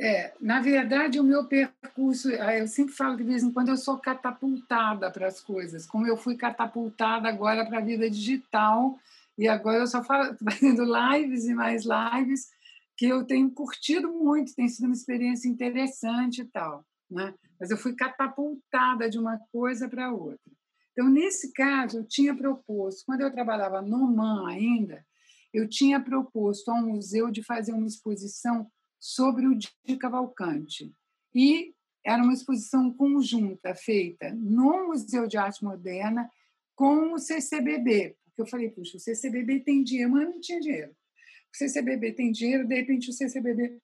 É, na verdade, o meu percurso, ah, eu sempre falo que de vez em quando eu sou catapultada para as coisas, como eu fui catapultada agora para a vida digital, e agora eu só estou fazendo lives e mais lives que eu tenho curtido muito, tem sido uma experiência interessante e tal. Né? Mas eu fui catapultada de uma coisa para outra. Então, nesse caso, eu tinha proposto, quando eu trabalhava no MAN ainda, eu tinha proposto ao museu de fazer uma exposição sobre o Di Cavalcante. E era uma exposição conjunta feita no Museu de Arte Moderna com o CCBB, porque eu falei, puxa, o CCBB tem dinheiro, mas não tinha dinheiro. O CCBB tem dinheiro, de repente o CCBB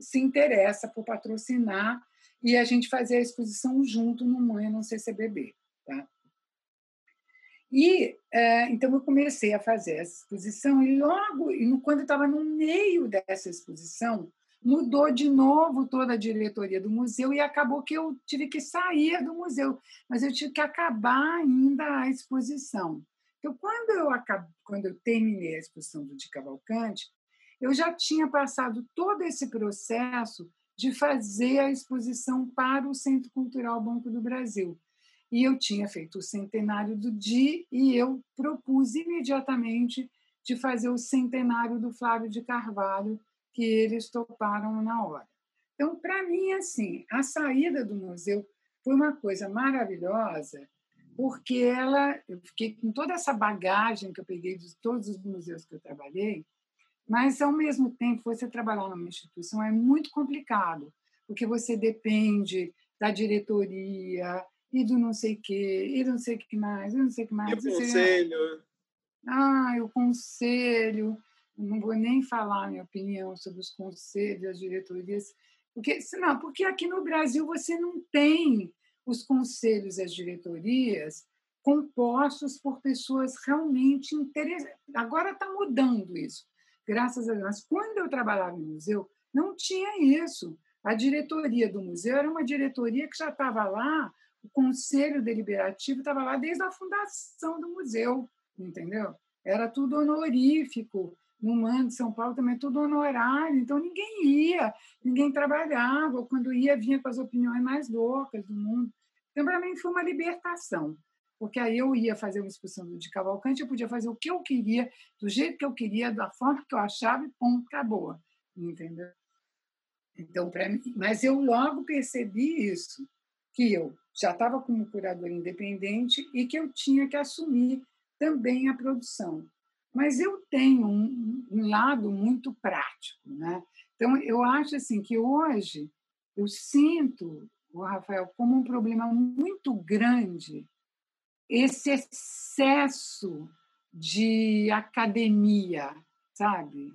se interessa por patrocinar e a gente fazer a exposição junto no Manha no CCBB. Tá? E é, então eu comecei a fazer essa exposição e logo, quando eu estava no meio dessa exposição, mudou de novo toda a diretoria do museu e acabou que eu tive que sair do museu, mas eu tive que acabar ainda a exposição. Então, quando eu, quando eu terminei a exposição do Di Cavalcante, eu já tinha passado todo esse processo de fazer a exposição para o Centro Cultural Banco do Brasil. E eu tinha feito o centenário do Di e eu propus imediatamente de fazer o centenário do Flávio de Carvalho, que eles toparam na hora. Então, para mim, assim, a saída do museu foi uma coisa maravilhosa, porque ela, eu fiquei com toda essa bagagem que eu peguei de todos os museus que eu trabalhei, mas ao mesmo tempo você trabalhar numa instituição é muito complicado, porque você depende da diretoria e do não sei quê, e do não sei o que mais, e não sei o que mais. E o conselho. Ah, o conselho. Não vou nem falar minha opinião sobre os conselhos, as diretorias, porque não, porque aqui no Brasil você não tem os conselhos e as diretorias compostos por pessoas realmente interessantes. Agora está mudando isso, graças a Deus. Quando eu trabalhava no museu, não tinha isso. A diretoria do museu era uma diretoria que já estava lá, o conselho deliberativo estava lá desde a fundação do museu, entendeu? Era tudo honorífico. No MAN de São Paulo também tudo honorário, então ninguém ia, ninguém trabalhava, ou quando ia, vinha com as opiniões mais loucas do mundo. Então, para mim, foi uma libertação, porque aí eu ia fazer uma exposição de Cavalcante, eu podia fazer o que eu queria, do jeito que eu queria, da forma que eu achava, e ponto, acabou, entendeu? Então, para mim, mas eu logo percebi isso, que eu já estava como curador independente e que eu tinha que assumir também a produção. Mas eu tenho um, um lado muito prático, né? Então eu acho assim que hoje eu sinto o Rafael, como um problema muito grande esse excesso de academia, sabe?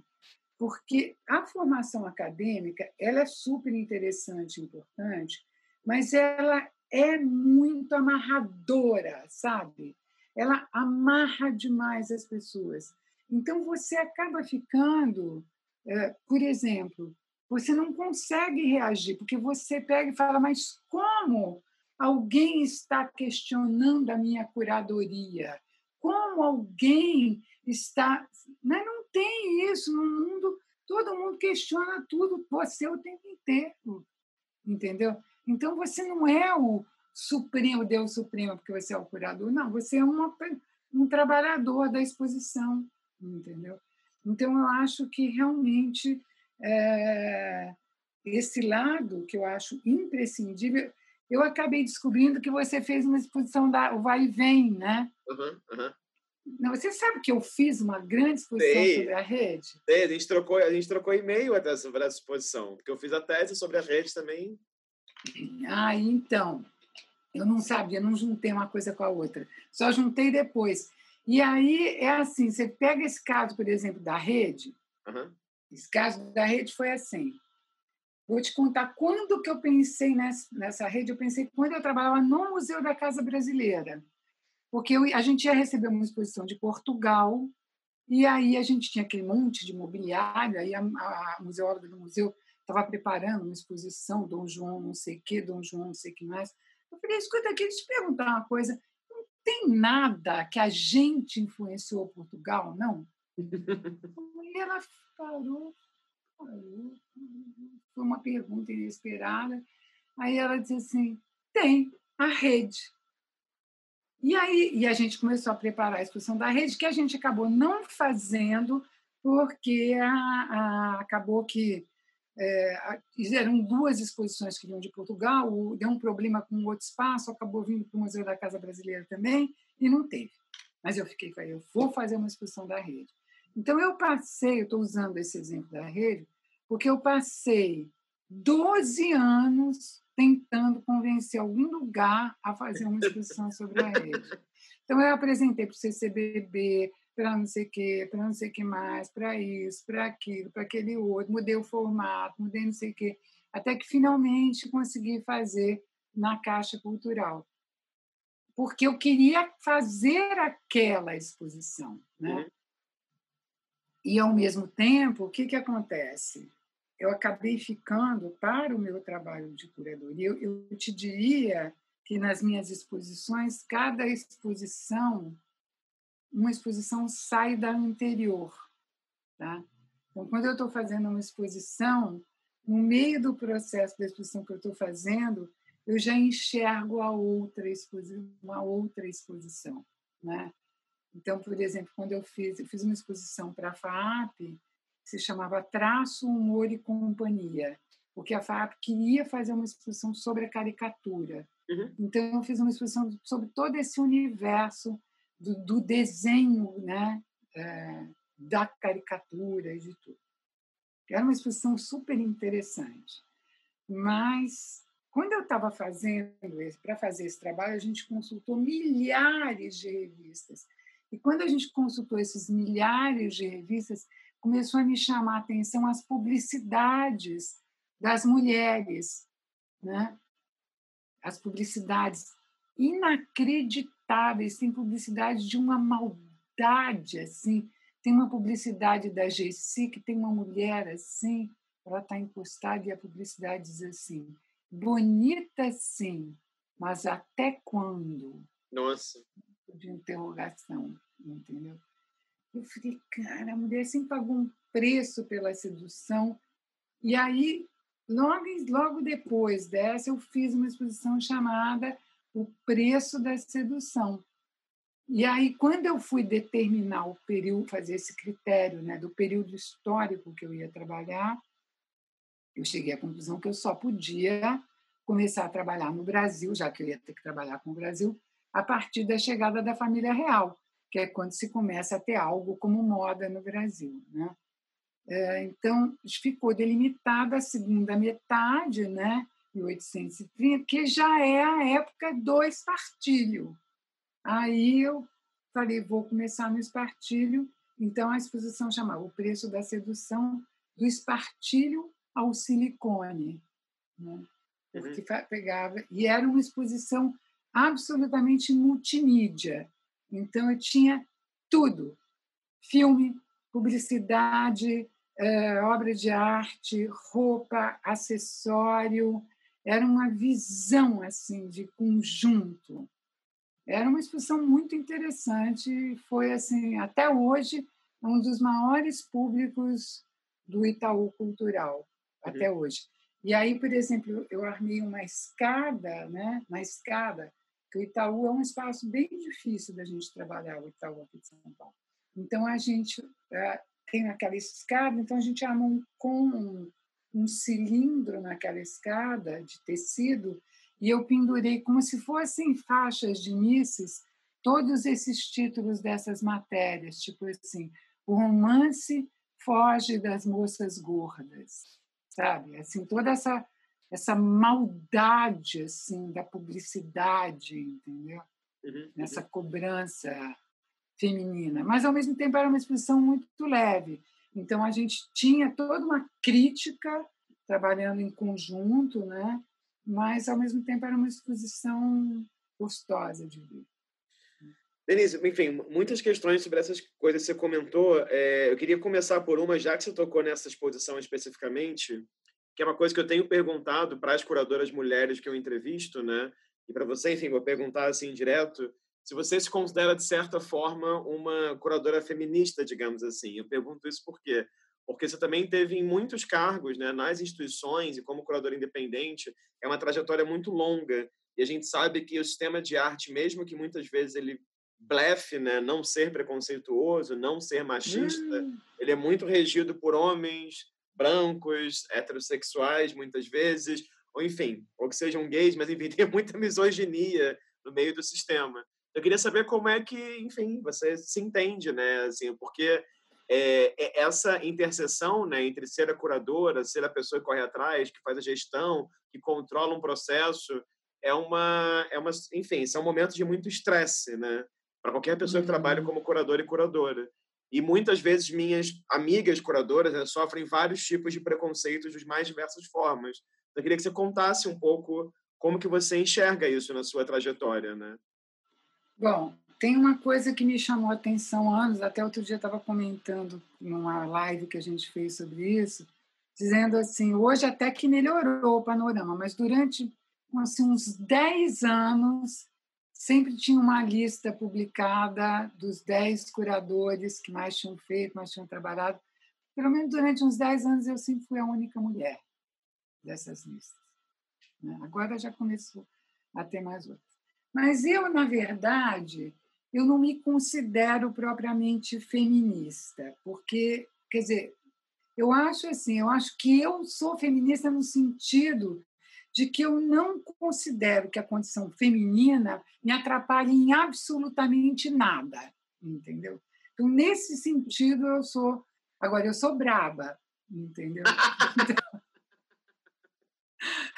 Porque a formação acadêmica ela é super interessante, importante, mas ela é muito amarradora, sabe? Ela amarra demais as pessoas. Então você acaba ficando, é, por exemplo, você não consegue reagir, porque você pega e fala, mas como alguém está questionando a minha curadoria? Como alguém está. Mas não tem isso no mundo, todo mundo questiona tudo, você o tempo inteiro. Entendeu? Então você não é o supremo, Deus supremo, porque você é o curador, não, você é uma, um trabalhador da exposição, entendeu? Então eu acho que realmente é, esse lado que eu acho imprescindível. Eu acabei descobrindo que você fez uma exposição da o Vai e Vem, né? Uhum, uhum. Não, você sabe que eu fiz uma grande exposição Sei. sobre a rede? Sei, a gente trocou, a gente trocou e-mail até sobre essa exposição, porque eu fiz a tese sobre a rede também. Ah, então. Eu não sabia, não juntei uma coisa com a outra. Só juntei depois. E aí é assim, você pega esse caso, por exemplo, da rede, uhum. Esse caso da rede foi assim. Vou te contar quando que eu pensei nessa, nessa rede. Eu pensei quando eu trabalhava no Museu da Casa Brasileira. Porque eu, a gente ia receber uma exposição de Portugal, e aí a gente tinha aquele monte de mobiliário, aí a, a, a museóloga do museu estava preparando uma exposição, Dom João não sei o quê, Dom João não sei o que mais. Eu falei, escuta aqui, deixa eu te perguntar uma coisa. Não tem nada que a gente influenciou Portugal, não? e ela parou, parou. Foi uma pergunta inesperada. Aí ela disse assim: tem a rede. E aí e a gente começou a preparar a exposição da rede, que a gente acabou não fazendo, porque a, a, acabou que é, duas exposições que vinham de Portugal, deu um problema com outro espaço, acabou vindo para o Museu da Casa Brasileira também, e não teve. Mas eu fiquei, falei, eu vou fazer uma exposição da rede. Então, eu passei, eu estou usando esse exemplo da rede, porque eu passei 12 anos tentando convencer algum lugar a fazer uma exposição sobre a rede. Então, eu apresentei para o CCBB, para não sei o quê, para não sei o que mais, para isso, para aquilo, para aquele outro, mudei o formato, mudei não sei o quê, até que finalmente consegui fazer na Caixa Cultural. Porque eu queria fazer aquela exposição. Né? Uhum. E, ao mesmo tempo, o que, que acontece? Eu acabei ficando para o meu trabalho de curadoria. Eu, eu te diria que nas minhas exposições, cada exposição, uma exposição sai da anterior. Tá? Então, quando eu estou fazendo uma exposição, no meio do processo da exposição que eu estou fazendo, eu já enxergo a outra exposição, uma outra exposição, né? Então, por exemplo, quando eu fiz, eu fiz uma exposição para a FAAP, se chamava Traço, Humor e Companhia, porque a FAAP queria fazer uma exposição sobre a caricatura. Uhum. Então, eu fiz uma exposição sobre todo esse universo do, do desenho, né, é, da caricatura e de tudo. Era uma exposição super interessante. Mas, quando eu estava fazendo, para fazer esse trabalho, a gente consultou milhares de revistas e quando a gente consultou esses milhares de revistas, começou a me chamar a atenção as publicidades das mulheres, né? As publicidades inacreditáveis, tem publicidade de uma maldade assim. Tem uma publicidade da Gessi que tem uma mulher assim, ela está encostada e a publicidade diz assim: bonita sim, mas até quando? Nossa de interrogação, entendeu? Eu falei, cara, a mulher sempre pagou um preço pela sedução. E aí, logo, logo depois dessa, eu fiz uma exposição chamada O Preço da Sedução. E aí, quando eu fui determinar o período, fazer esse critério né, do período histórico que eu ia trabalhar, eu cheguei à conclusão que eu só podia começar a trabalhar no Brasil, já que eu ia ter que trabalhar com o Brasil, a partir da chegada da família real, que é quando se começa a ter algo como moda no Brasil. Né? É, então, ficou delimitada a segunda metade, né, 1830, que já é a época do espartilho. Aí eu falei, vou começar no espartilho. Então, a exposição chamava O Preço da Sedução do Espartilho ao Silicone. Né? Porque uhum. pegava... E era uma exposição absolutamente multimídia. Então eu tinha tudo: filme, publicidade, é, obra de arte, roupa, acessório. Era uma visão assim de conjunto. Era uma exposição muito interessante. Foi assim, até hoje, um dos maiores públicos do Itaú Cultural, até uhum. hoje. E aí, por exemplo, eu armei uma escada, né? Uma escada, que o Itaú é um espaço bem difícil da gente trabalhar, o Itaú aqui de São Paulo. Então, a gente é, tem aquela escada, então a gente arma um, com um, um cilindro naquela escada de tecido e eu pendurei como se fossem faixas de misses todos esses títulos dessas matérias, tipo assim, o romance foge das moças gordas, sabe? Assim, toda essa essa maldade assim da publicidade, entendeu? Uhum, Essa cobrança feminina, mas ao mesmo tempo era uma exposição muito leve. Então a gente tinha toda uma crítica trabalhando em conjunto, né? Mas ao mesmo tempo era uma exposição gostosa de ver. Denise, enfim, muitas questões sobre essas coisas que você comentou. É, eu queria começar por uma, já que você tocou nessa exposição especificamente, que é uma coisa que eu tenho perguntado para as curadoras mulheres que eu entrevisto, né? E para você, enfim, vou perguntar assim direto, se você se considera de certa forma uma curadora feminista, digamos assim. Eu pergunto isso por quê? Porque você também teve em muitos cargos, né, nas instituições e como curadora independente, é uma trajetória muito longa. E a gente sabe que o sistema de arte, mesmo que muitas vezes ele blefe, né, não ser preconceituoso, não ser machista, hum. ele é muito regido por homens brancos, heterossexuais, muitas vezes, ou enfim, ou que sejam gays, mas enfim, tem muita misoginia no meio do sistema. Eu queria saber como é que, enfim, você se entende, né, assim, porque é, é essa interseção, né, entre ser a curadora, ser a pessoa que corre atrás, que faz a gestão, que controla um processo, é uma, é uma, enfim, são momentos de muito estresse, né, para qualquer pessoa que trabalha uhum. como curadora e curadora. E muitas vezes minhas amigas curadoras né, sofrem vários tipos de preconceitos de mais diversas formas. Eu queria que você contasse um pouco como que você enxerga isso na sua trajetória, né? Bom, tem uma coisa que me chamou a atenção há anos, até outro dia estava comentando numa live que a gente fez sobre isso, dizendo assim, hoje até que melhorou o panorama, mas durante assim, uns 10 anos sempre tinha uma lista publicada dos 10 curadores que mais tinham feito, mais tinham trabalhado. Pelo menos durante uns 10 anos eu sempre fui a única mulher dessas listas. Né? Agora já começou a ter mais outras. Mas eu, na verdade, eu não me considero propriamente feminista, porque, quer dizer, eu acho assim, eu acho que eu sou feminista no sentido de que eu não considero que a condição feminina me atrapalhe em absolutamente nada, entendeu? Então, nesse sentido, eu sou. Agora, eu sou braba, entendeu? Então,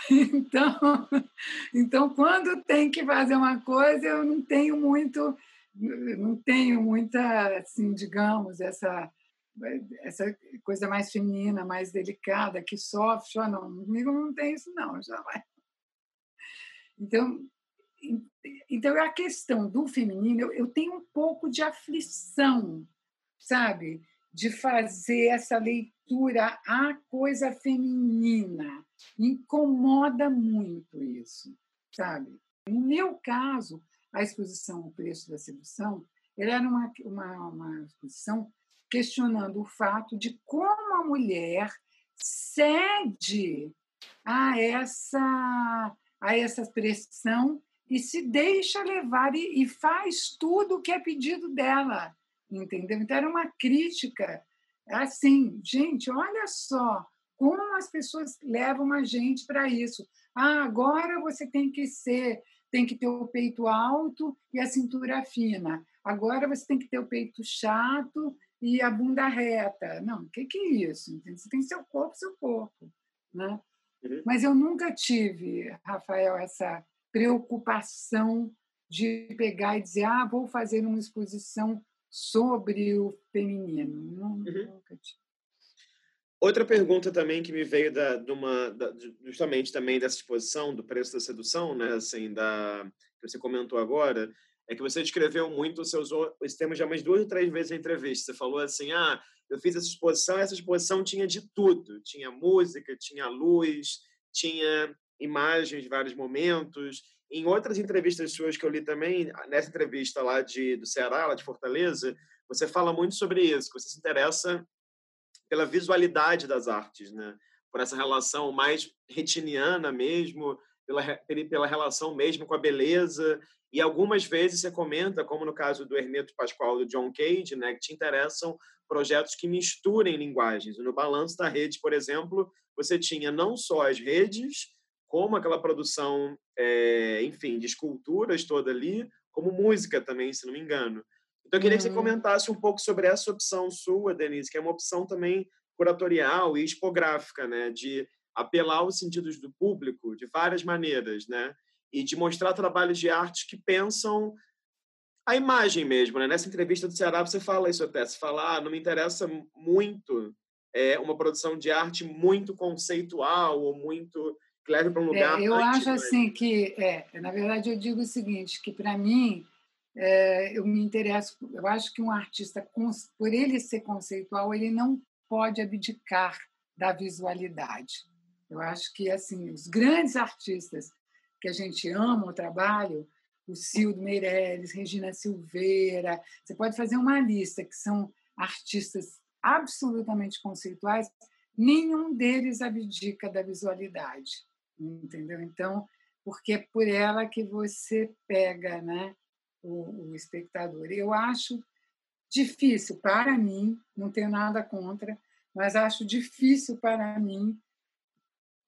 então, quando tem que fazer uma coisa, eu não tenho muito, não tenho muita, assim, digamos, essa essa coisa mais feminina, mais delicada, que sofre, oh, não, comigo não tem isso não, jamais. Então, então a questão do feminino, eu, eu tenho um pouco de aflição, sabe, de fazer essa leitura à coisa feminina. incomoda muito isso, sabe? No meu caso, a exposição O Preço da Sedução, era uma, uma, uma exposição questionando o fato de como a mulher cede a essa, a essa pressão e se deixa levar e, e faz tudo o que é pedido dela, entendeu? Então era uma crítica assim, gente, olha só como as pessoas levam a gente para isso. Ah, agora você tem que ser, tem que ter o peito alto e a cintura fina. Agora você tem que ter o peito chato e a bunda reta. Não, o que, que é isso? Você tem seu corpo, seu corpo. Né? Uhum. Mas eu nunca tive, Rafael, essa preocupação de pegar e dizer, ah, vou fazer uma exposição sobre o feminino. Não, uhum. Outra pergunta também que me veio da, de uma, da, justamente também dessa exposição do preço da sedução, né, assim, da que você comentou agora, é que você descreveu muito, você usou esse termo já umas duas ou três vezes na entrevista. Você falou assim, ah, eu fiz essa exposição, essa exposição tinha de tudo. Tinha música, tinha luz, tinha imagens de vários momentos. Em outras entrevistas suas que eu li também, nessa entrevista lá de, do Ceará, lá de Fortaleza, você fala muito sobre isso, que você se interessa pela visualidade das artes, né? por essa relação mais retiniana mesmo, pela, pela relação mesmo com a beleza. E algumas vezes você comenta, como no caso do Hermeto Pascoal do John Cage, né, que te interessam projetos que misturem linguagens. No Balanço da Rede, por exemplo, você tinha não só as redes, como aquela produção, é, enfim, de esculturas toda ali, como música também, se não me engano. Então, eu queria que você uhum. comentasse um pouco sobre essa opção sua, Denise, que é uma opção também curatorial e expográfica, né, de apelar aos sentidos do público de várias maneiras, né, e de mostrar trabalhos de arte que pensam a imagem mesmo, né? Nessa entrevista do Ceará você fala isso até, você fala, ah, não me interessa muito é, uma produção de arte muito conceitual ou muito que leve para um é, lugar. É, eu acho assim que, é, na verdade, eu digo o seguinte, que para mim é, eu me interesso, eu acho que um artista, por ele ser conceitual, ele não pode abdicar da visualidade. Eu acho que assim os grandes artistas que a gente ama o trabalho, o Cildo Meirelles, Regina Silveira, você pode fazer uma lista que são artistas absolutamente conceituais, nenhum deles abdica da visualidade, entendeu? Então, porque é por ela que você pega, né? o, o espectador. Eu acho difícil para mim, não tenho nada contra, mas acho difícil para mim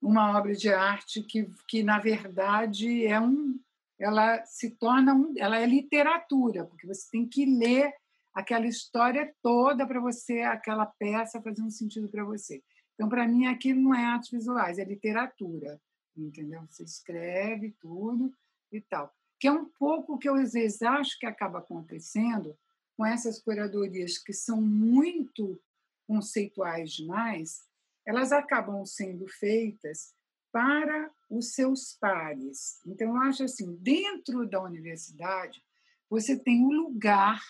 uma obra de arte que, que na verdade é um ela se torna um, ela é literatura porque você tem que ler aquela história toda para você aquela peça fazer um sentido para você então para mim aquilo não é artes visuais é literatura entendeu você escreve tudo e tal que é um pouco o que eu às vezes acho que acaba acontecendo com essas curadorias que são muito conceituais demais, elas acabam sendo feitas para os seus pares. Então, eu acho assim, dentro da universidade, você tem um lugar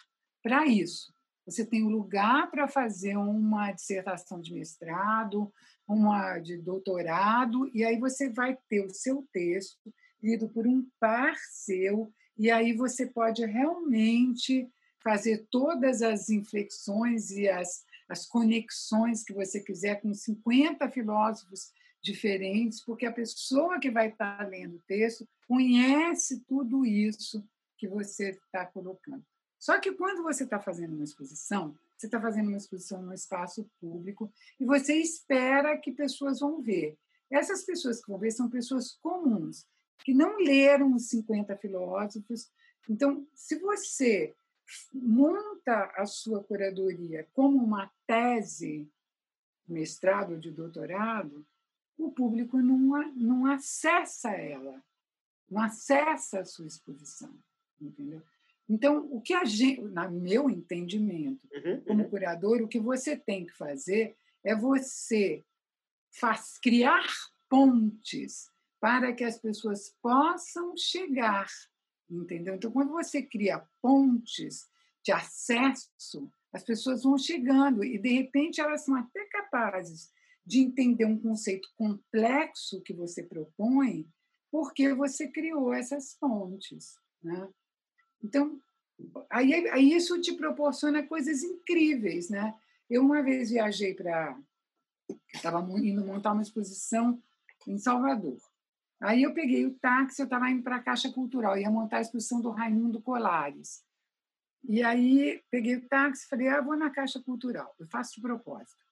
para isso. Você tem um lugar para fazer uma dissertação de mestrado, uma de doutorado, e aí você vai ter o seu texto lido por um par seu, e aí você pode realmente fazer todas as inflexões e as, as conexões que você quiser com 50 filósofos diferentes, porque a pessoa que vai estar lendo o texto conhece tudo isso que você está colocando. Só que quando você está fazendo uma exposição, você está fazendo uma exposição no espaço público e você espera que pessoas vão ver. Essas pessoas que vão ver são pessoas comuns, que não leram os 50 filósofos. Então, se você monta a sua curadoria como uma tese, mestrado de doutorado, o público não, não acessa ela, não acessa a sua exposição, entendeu? Então, o que a gente, no meu entendimento, uhum, como uhum. curador, o que você tem que fazer é você faz, criar pontes para que as pessoas possam chegar, entendeu? Então, quando você cria pontes de acesso, as pessoas vão chegando e, de repente, elas são até capazes de entender um conceito complexo que você propõe, porque você criou essas pontes, né? Então, aí, aí isso te proporciona coisas incríveis, né? Eu uma vez viajei para estava indo montar uma exposição em Salvador. Aí eu peguei o táxi, eu estava indo para a Caixa Cultural, ia montar a exposição do Raimundo Colares. E aí peguei o táxi falei, ah, vou na Caixa Cultural, eu faço de propósito.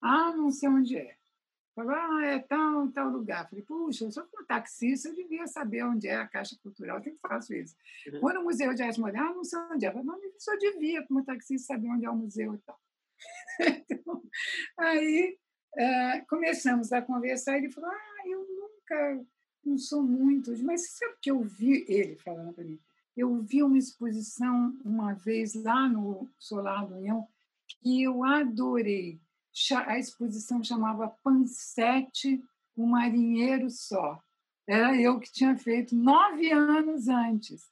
Ah, não sei onde é. Falei, ah, é tal, tal lugar. Falei, puxa, eu sou um taxista, eu devia saber onde é a Caixa Cultural, eu sempre faço isso. Uhum. Vou no Museu de Arte Moderna, ah, não sei onde é. Falei, não, eu só devia, como taxista, saber onde é o museu e tal. então, aí uh, começamos a conversar, ele falou, ah, eu nunca não sou muito, mas sabe que eu vi ele falando para mim? Eu vi uma exposição uma vez lá no Solar do União que eu adorei. A exposição chamava Pansete, o Marinheiro Só. Era eu que tinha feito nove anos antes.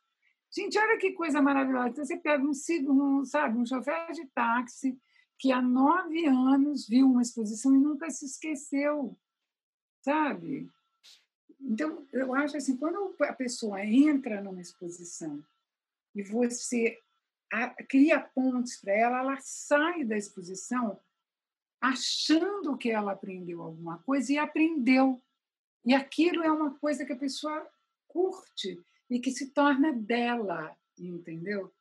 Gente, olha que coisa maravilhosa. Então, você pega um, um, sabe, um chofer de táxi que há nove anos viu uma exposição e nunca se esqueceu, sabe? Então, eu acho assim, quando a pessoa entra numa exposição e você cria pontes para ela, ela sai da exposição achando que ela aprendeu alguma coisa e aprendeu. E aquilo é uma coisa que a pessoa curte e que se torna dela, entendeu?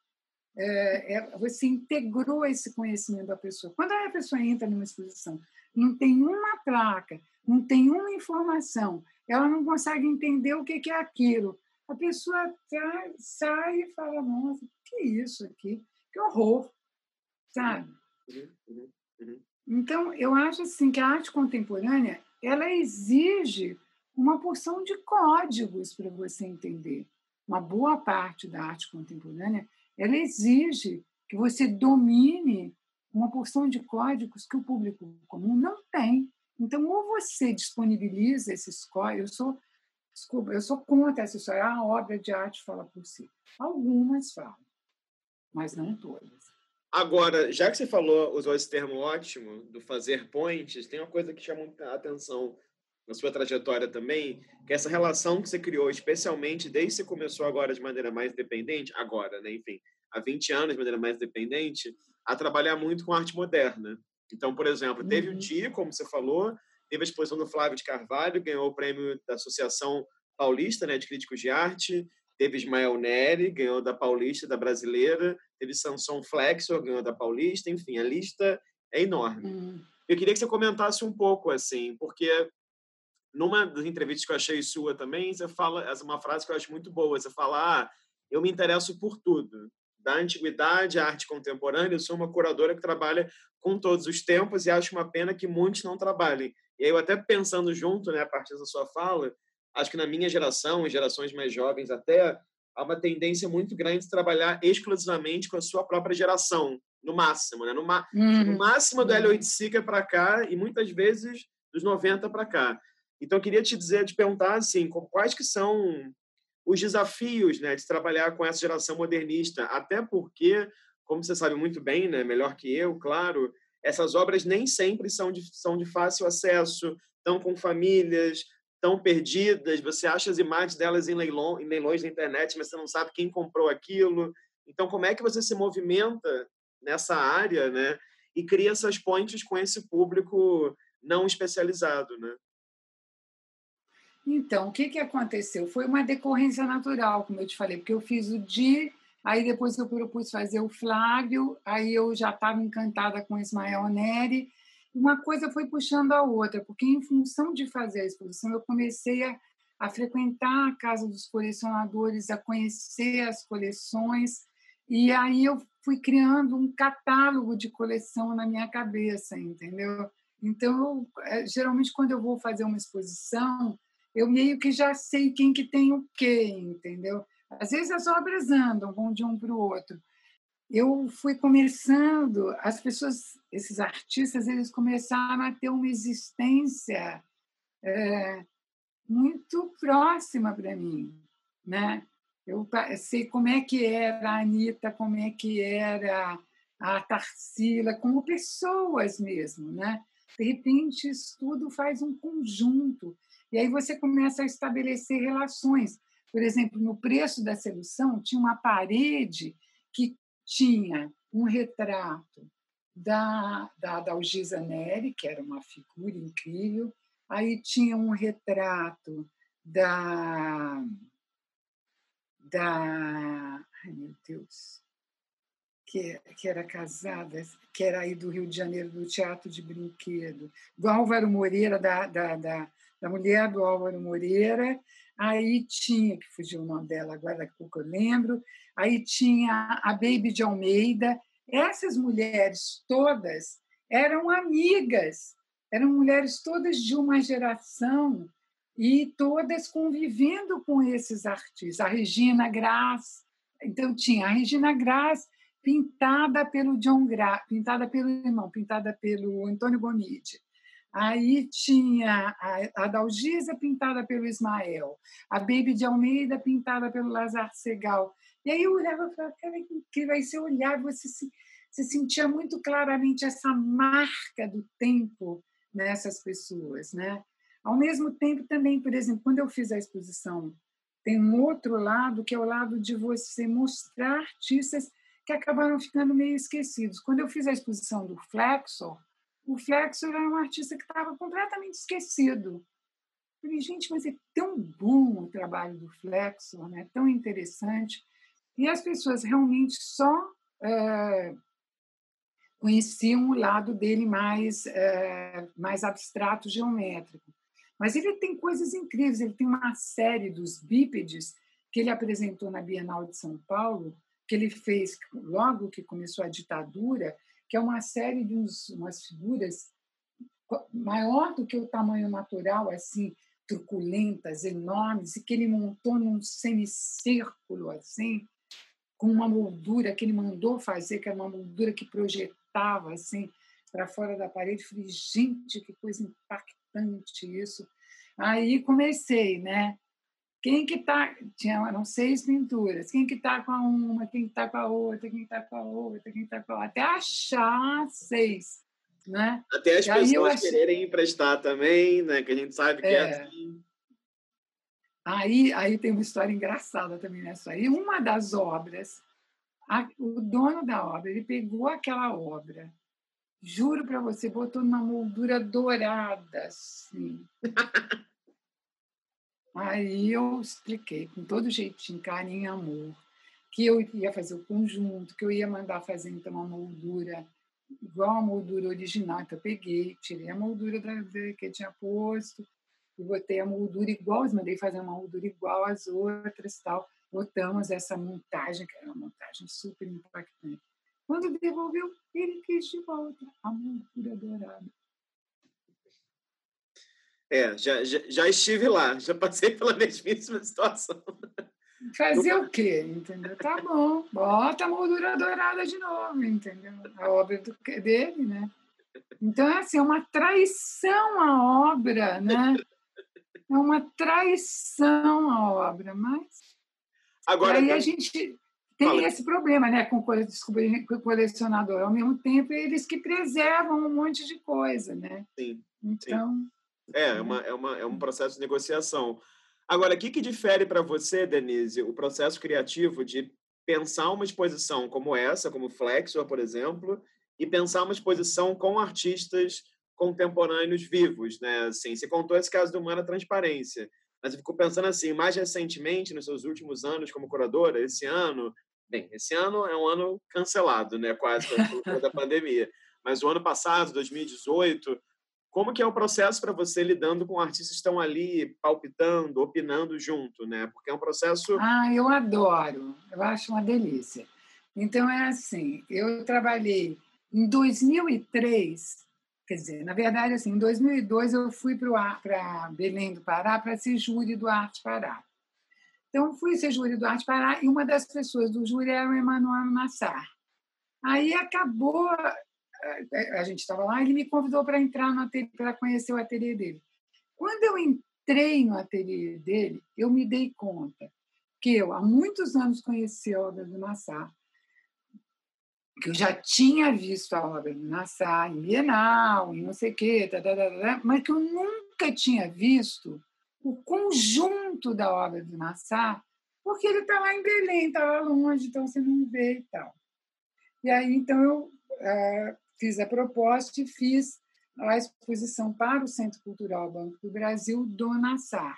É, é, você integrou esse conhecimento da pessoa. Quando a pessoa entra numa exposição, não tem uma placa, não tem uma informação, ela não consegue entender o que é aquilo. A pessoa sai, sai e fala: Nossa, que isso aqui? Que horror! Sabe? Uhum, uhum, uhum. Então, eu acho assim que a arte contemporânea ela exige uma porção de códigos para você entender. Uma boa parte da arte contemporânea ela exige que você domine uma porção de códigos que o público comum não tem. Então, ou você disponibiliza esses códigos, eu sou, desculpa, eu sou contra essa história, a obra de arte fala por si. Algumas falam, mas não todas. Agora, já que você falou, usou esse termo ótimo, do fazer points, tem uma coisa que chama a atenção na sua trajetória também, que é essa relação que você criou, especialmente desde que você começou agora de maneira mais dependente, agora, né, enfim, há 20 anos de maneira mais dependente, a trabalhar muito com arte moderna. Então, por exemplo, teve o uhum. dia, como você falou, teve a exposição do Flávio de Carvalho, ganhou o prêmio da Associação Paulista né, de Críticos de Arte, teve Ismael Neri, ganhou da Paulista, da Brasileira, teve Samson Flexor, ganhou da Paulista, enfim, a lista é enorme. Uhum. Eu queria que você comentasse um pouco, assim, porque numa das entrevistas que eu achei sua também, você fala é uma frase que eu acho muito boa. Você fala: ah, eu me interesso por tudo, da antiguidade à arte contemporânea. Eu sou uma curadora que trabalha com todos os tempos e acho uma pena que muitos não trabalhem. E aí eu até pensando junto, né, a partir da sua fala, acho que na minha geração, em gerações mais jovens até, há uma tendência muito grande de trabalhar exclusivamente com a sua própria geração, no máximo, né? No, ma uhum. no máximo do L8 Sica para cá e muitas vezes dos 90 para cá. Então, eu queria te dizer, te perguntar, assim, quais que são os desafios né, de trabalhar com essa geração modernista, até porque, como você sabe muito bem, né, melhor que eu, claro, essas obras nem sempre são de, são de fácil acesso, estão com famílias, estão perdidas, você acha as imagens delas em, leilão, em leilões na internet, mas você não sabe quem comprou aquilo. Então, como é que você se movimenta nessa área né, e cria essas pontes com esse público não especializado, né? Então, o que, que aconteceu? Foi uma decorrência natural, como eu te falei, porque eu fiz o Di, aí depois eu propus fazer o Flávio, aí eu já estava encantada com Ismael Neri. Uma coisa foi puxando a outra, porque em função de fazer a exposição, eu comecei a, a frequentar a casa dos colecionadores, a conhecer as coleções, e aí eu fui criando um catálogo de coleção na minha cabeça, entendeu? Então, eu, é, geralmente, quando eu vou fazer uma exposição, eu meio que já sei quem que tem o quê, entendeu? Às vezes as obras andam, vão de um para o outro. Eu fui começando, as pessoas, esses artistas, eles começaram a ter uma existência é, muito próxima para mim, né? Eu sei como é que era a Anitta, como é que era a Tarsila, como pessoas mesmo, né? De repente, isso tudo faz um conjunto. E aí você começa a estabelecer relações. Por exemplo, no preço da sedução, tinha uma parede que tinha um retrato da, da, da Algisa Neri, que era uma figura incrível, aí tinha um retrato da. da ai, meu Deus. Que, que era casada, que era aí do Rio de Janeiro, do Teatro de Brinquedo, do Álvaro Moreira, da, da, da da mulher do Álvaro Moreira, aí tinha, que fugiu o nome dela agora, daqui a pouco eu lembro, aí tinha a Baby de Almeida. Essas mulheres todas eram amigas, eram mulheres todas de uma geração e todas convivendo com esses artistas. A Regina Grass, então tinha a Regina Grass pintada pelo John Grass, pintada pelo irmão, pintada pelo Antônio Gomide Aí tinha a Adalgisa pintada pelo Ismael, a Baby de Almeida pintada pelo Lazar Segal. E aí eu olhava e falava, cara, que incrível. Aí você olhava, você, se, você sentia muito claramente essa marca do tempo nessas pessoas. Né? Ao mesmo tempo, também, por exemplo, quando eu fiz a exposição, tem um outro lado, que é o lado de você mostrar artistas que acabaram ficando meio esquecidos. Quando eu fiz a exposição do Flexor, o Flexor era um artista que estava completamente esquecido. Eu falei, gente, mas é tão bom o trabalho do Flexor, né? tão interessante. E as pessoas realmente só é, conheciam o lado dele mais, é, mais abstrato, geométrico. Mas ele tem coisas incríveis. Ele tem uma série dos bípedes que ele apresentou na Bienal de São Paulo, que ele fez logo que começou a ditadura, que é uma série de uns, umas figuras maior do que o tamanho natural, assim, truculentas, enormes, e que ele montou num semicírculo, assim, com uma moldura que ele mandou fazer, que era uma moldura que projetava, assim, para fora da parede. Falei, gente, que coisa impactante isso. Aí comecei, né? Quem que tá tinha eram seis pinturas. Quem que tá com a uma, quem que tá com a outra, quem que tá com a outra, quem que tá com a outra, até achar seis, né? Até as e pessoas achei... quererem emprestar também, né? Que a gente sabe que é, é assim. Aí, aí tem uma história engraçada também nessa aí. Uma das obras, a, o dono da obra, ele pegou aquela obra, juro para você, botou numa moldura dourada, assim. Aí eu expliquei com todo jeitinho, carinho e amor, que eu ia fazer o conjunto, que eu ia mandar fazer então uma moldura igual a moldura original. Então eu peguei, tirei a moldura da, que eu tinha posto e botei a moldura igual, mandei fazer uma moldura igual às outras tal. Botamos essa montagem, que era uma montagem super impactante. Quando devolveu, ele quis de volta a moldura dourada. É, já, já, já, estive lá, já passei pela mesmíssima situação. Fazer o quê, entendeu? Tá bom, bota a moldura dourada de novo, entendeu? A obra do, dele, né? Então, é assim, é uma traição a obra, né? É uma traição a obra, mas... Agora, aí a gente tem Fala. esse problema, né, com o colecionador. Ao mesmo tempo, eles que preservam um monte de coisa, né? Sim. Então... Sim. É, é, uma, é, uma, é um processo de negociação. Agora, o que, que difere para você, Denise, o processo criativo de pensar uma exposição como essa, como Flexor, por exemplo, e pensar uma exposição com artistas contemporâneos vivos, né? Assim, você contou esse caso do Humana Transparência, mas eu fico pensando assim, mais recentemente, nos seus últimos anos como curadora, esse ano, bem, esse ano é um ano cancelado, né? Quase da pandemia, mas o ano passado, 2018, como que é o processo para você lidando com artistas que estão ali palpitando, opinando junto, né? Porque é um processo... Ah, eu adoro. Eu acho uma delícia. Então, é assim, eu trabalhei em 2003, quer dizer, na verdade, assim, em 2002 eu fui para Belém do Pará para ser júri do Arte Pará. Então, fui ser júri do Arte Pará e uma das pessoas do júri era o Emanuel Nassar. Aí acabou a gente estava lá, ele me convidou para entrar no ateliê, para conhecer o ateliê dele. Quando eu entrei no ateliê dele, eu me dei conta que eu, há muitos anos, conheci a obra do que eu já tinha visto a obra do Nassar em Bienal, em não sei o quê, tá, tá, tá, mas que eu nunca tinha visto o conjunto da obra do Nassar, porque ele está lá em Belém, está lá longe, então você não vê e tal. E aí, então, eu uh, fiz a proposta e fiz a exposição para o Centro Cultural Banco do Brasil do Nassar,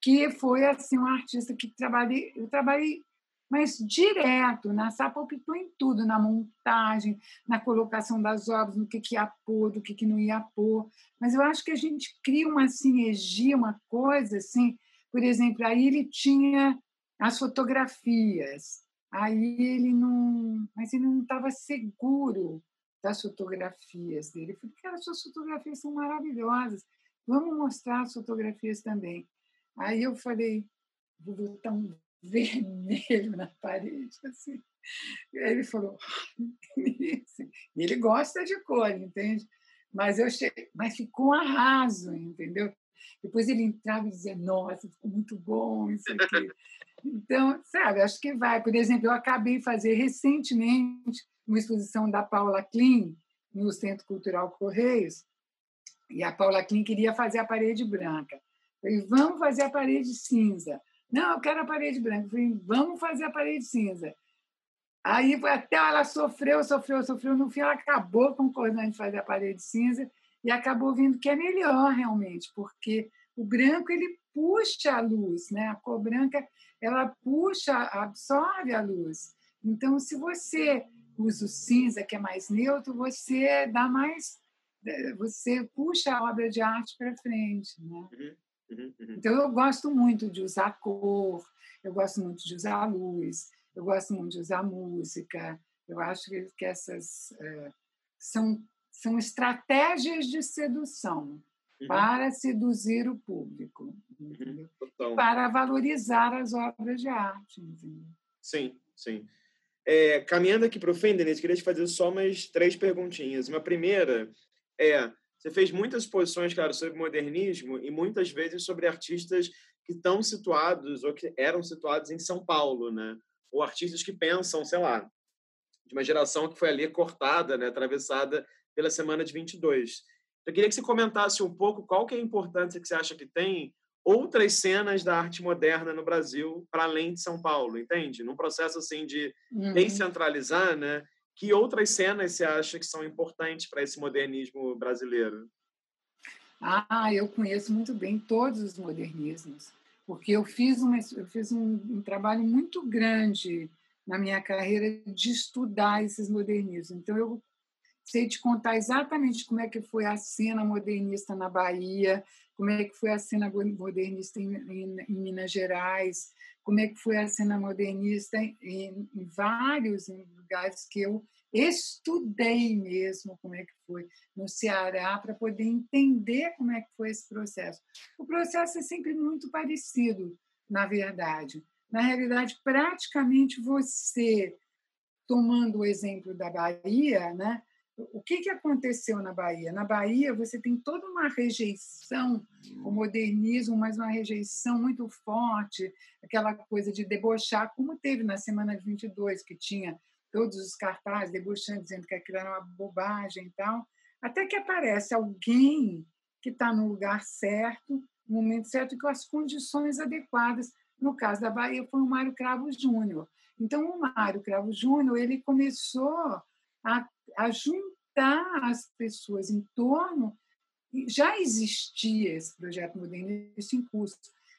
que foi assim um artista que trabalhei, eu trabalhei mas direto, Nassar palpitou em tudo, na montagem, na colocação das obras, no que, que ia pôr, do que, que não ia pôr. Mas eu acho que a gente cria uma sinergia, uma coisa assim. Por exemplo, aí ele tinha as fotografias, aí ele não, mas ele não estava seguro das fotografias dele. Eu falei, cara, suas fotografias são maravilhosas, vamos mostrar as fotografias também. Aí eu falei, vou botar um vermelho na parede, assim. Ele falou, e ele gosta de cor, entende? Mas, eu cheguei, mas ficou um arraso, entendeu? Depois ele entrava e dizia, nossa, ficou muito bom isso aqui. Então, sabe, acho que vai. Por exemplo, eu acabei de fazer recentemente uma exposição da Paula Klein no Centro Cultural Correios, e a Paula Klein queria fazer a parede branca. Eu falei, vamos fazer a parede cinza. Não, eu quero a parede branca. Eu falei, vamos fazer a parede cinza. Aí até ela sofreu, sofreu, sofreu. No fim, ela acabou concordando de fazer a parede cinza e acabou vendo que é melhor realmente, porque o branco ele puxa a luz, né? A cor branca ela puxa, absorve a luz. Então, se você usa o cinza, que é mais neutro, você dá mais, você puxa a obra de arte para frente, né? Uhum, uhum, uhum. Então, eu gosto muito de usar cor, eu gosto muito de usar luz, eu gosto muito de usar música. Eu acho que essas é, são são estratégias de sedução uhum. para seduzir o público, uhum. para valorizar as obras de arte. Entendeu? Sim, sim. É, caminhando aqui para o fim, Denise, queria te fazer só mais três perguntinhas. Uma primeira é: você fez muitas exposições, claro, sobre modernismo e muitas vezes sobre artistas que estão situados ou que eram situados em São Paulo, né? Ou artistas que pensam, sei lá, de uma geração que foi ali cortada, né, atravessada pela semana de 22. Eu queria que você comentasse um pouco qual que é a importância que você acha que tem outras cenas da arte moderna no Brasil para além de São Paulo, entende? Num processo assim de uhum. descentralizar, né? Que outras cenas você acha que são importantes para esse modernismo brasileiro? Ah, eu conheço muito bem todos os modernismos, porque eu fiz, uma, eu fiz um, um trabalho muito grande na minha carreira de estudar esses modernismos. Então, eu sei te contar exatamente como é que foi a cena modernista na Bahia, como é que foi a cena modernista em, em, em Minas Gerais, como é que foi a cena modernista em, em, vários lugares que eu estudei mesmo como é que foi no Ceará para poder entender como é que foi esse processo. O processo é sempre muito parecido, na verdade. Na realidade, praticamente você, tomando o exemplo da Bahia, né, o que, que aconteceu na Bahia? Na Bahia, você tem toda uma rejeição ao modernismo, mas uma rejeição muito forte, aquela coisa de debochar, como teve na Semana de 22, que tinha todos os cartazes debochando, dizendo que aquilo era uma bobagem e tal, até que aparece alguém que está no lugar certo, no momento certo com as condições adequadas. No caso da Bahia, foi o Mário Cravo Júnior. Então, o Mário Cravo Júnior ele começou a, a juntar as pessoas em torno. Já existia esse projeto modernista em curso,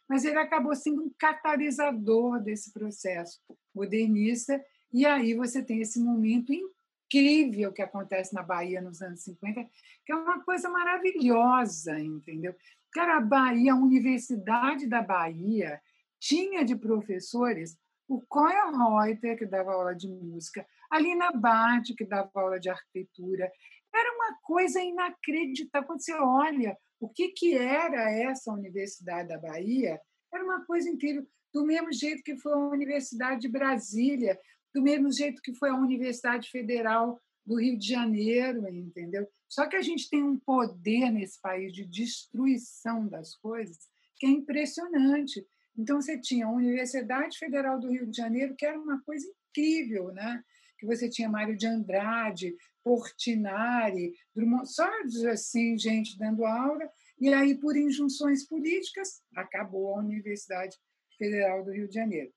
mas ele acabou sendo um catalisador desse processo modernista. E aí você tem esse momento incrível que acontece na Bahia nos anos 50, que é uma coisa maravilhosa, entendeu? Cara, a Bahia, a Universidade da Bahia, tinha de professores o Coya Reuter, que dava aula de música, a Lina Bard, que dava aula de arquitetura. Era uma coisa inacreditável. Quando você olha o que, que era essa Universidade da Bahia, era uma coisa incrível. Do mesmo jeito que foi a Universidade de Brasília, do mesmo jeito que foi a Universidade Federal do Rio de Janeiro, entendeu? Só que a gente tem um poder nesse país de destruição das coisas que é impressionante. Então, você tinha a Universidade Federal do Rio de Janeiro, que era uma coisa incrível, né? Que você tinha Mário de Andrade, Portinari, Drummond, só assim, gente dando aula, e aí, por injunções políticas, acabou a Universidade Federal do Rio de Janeiro.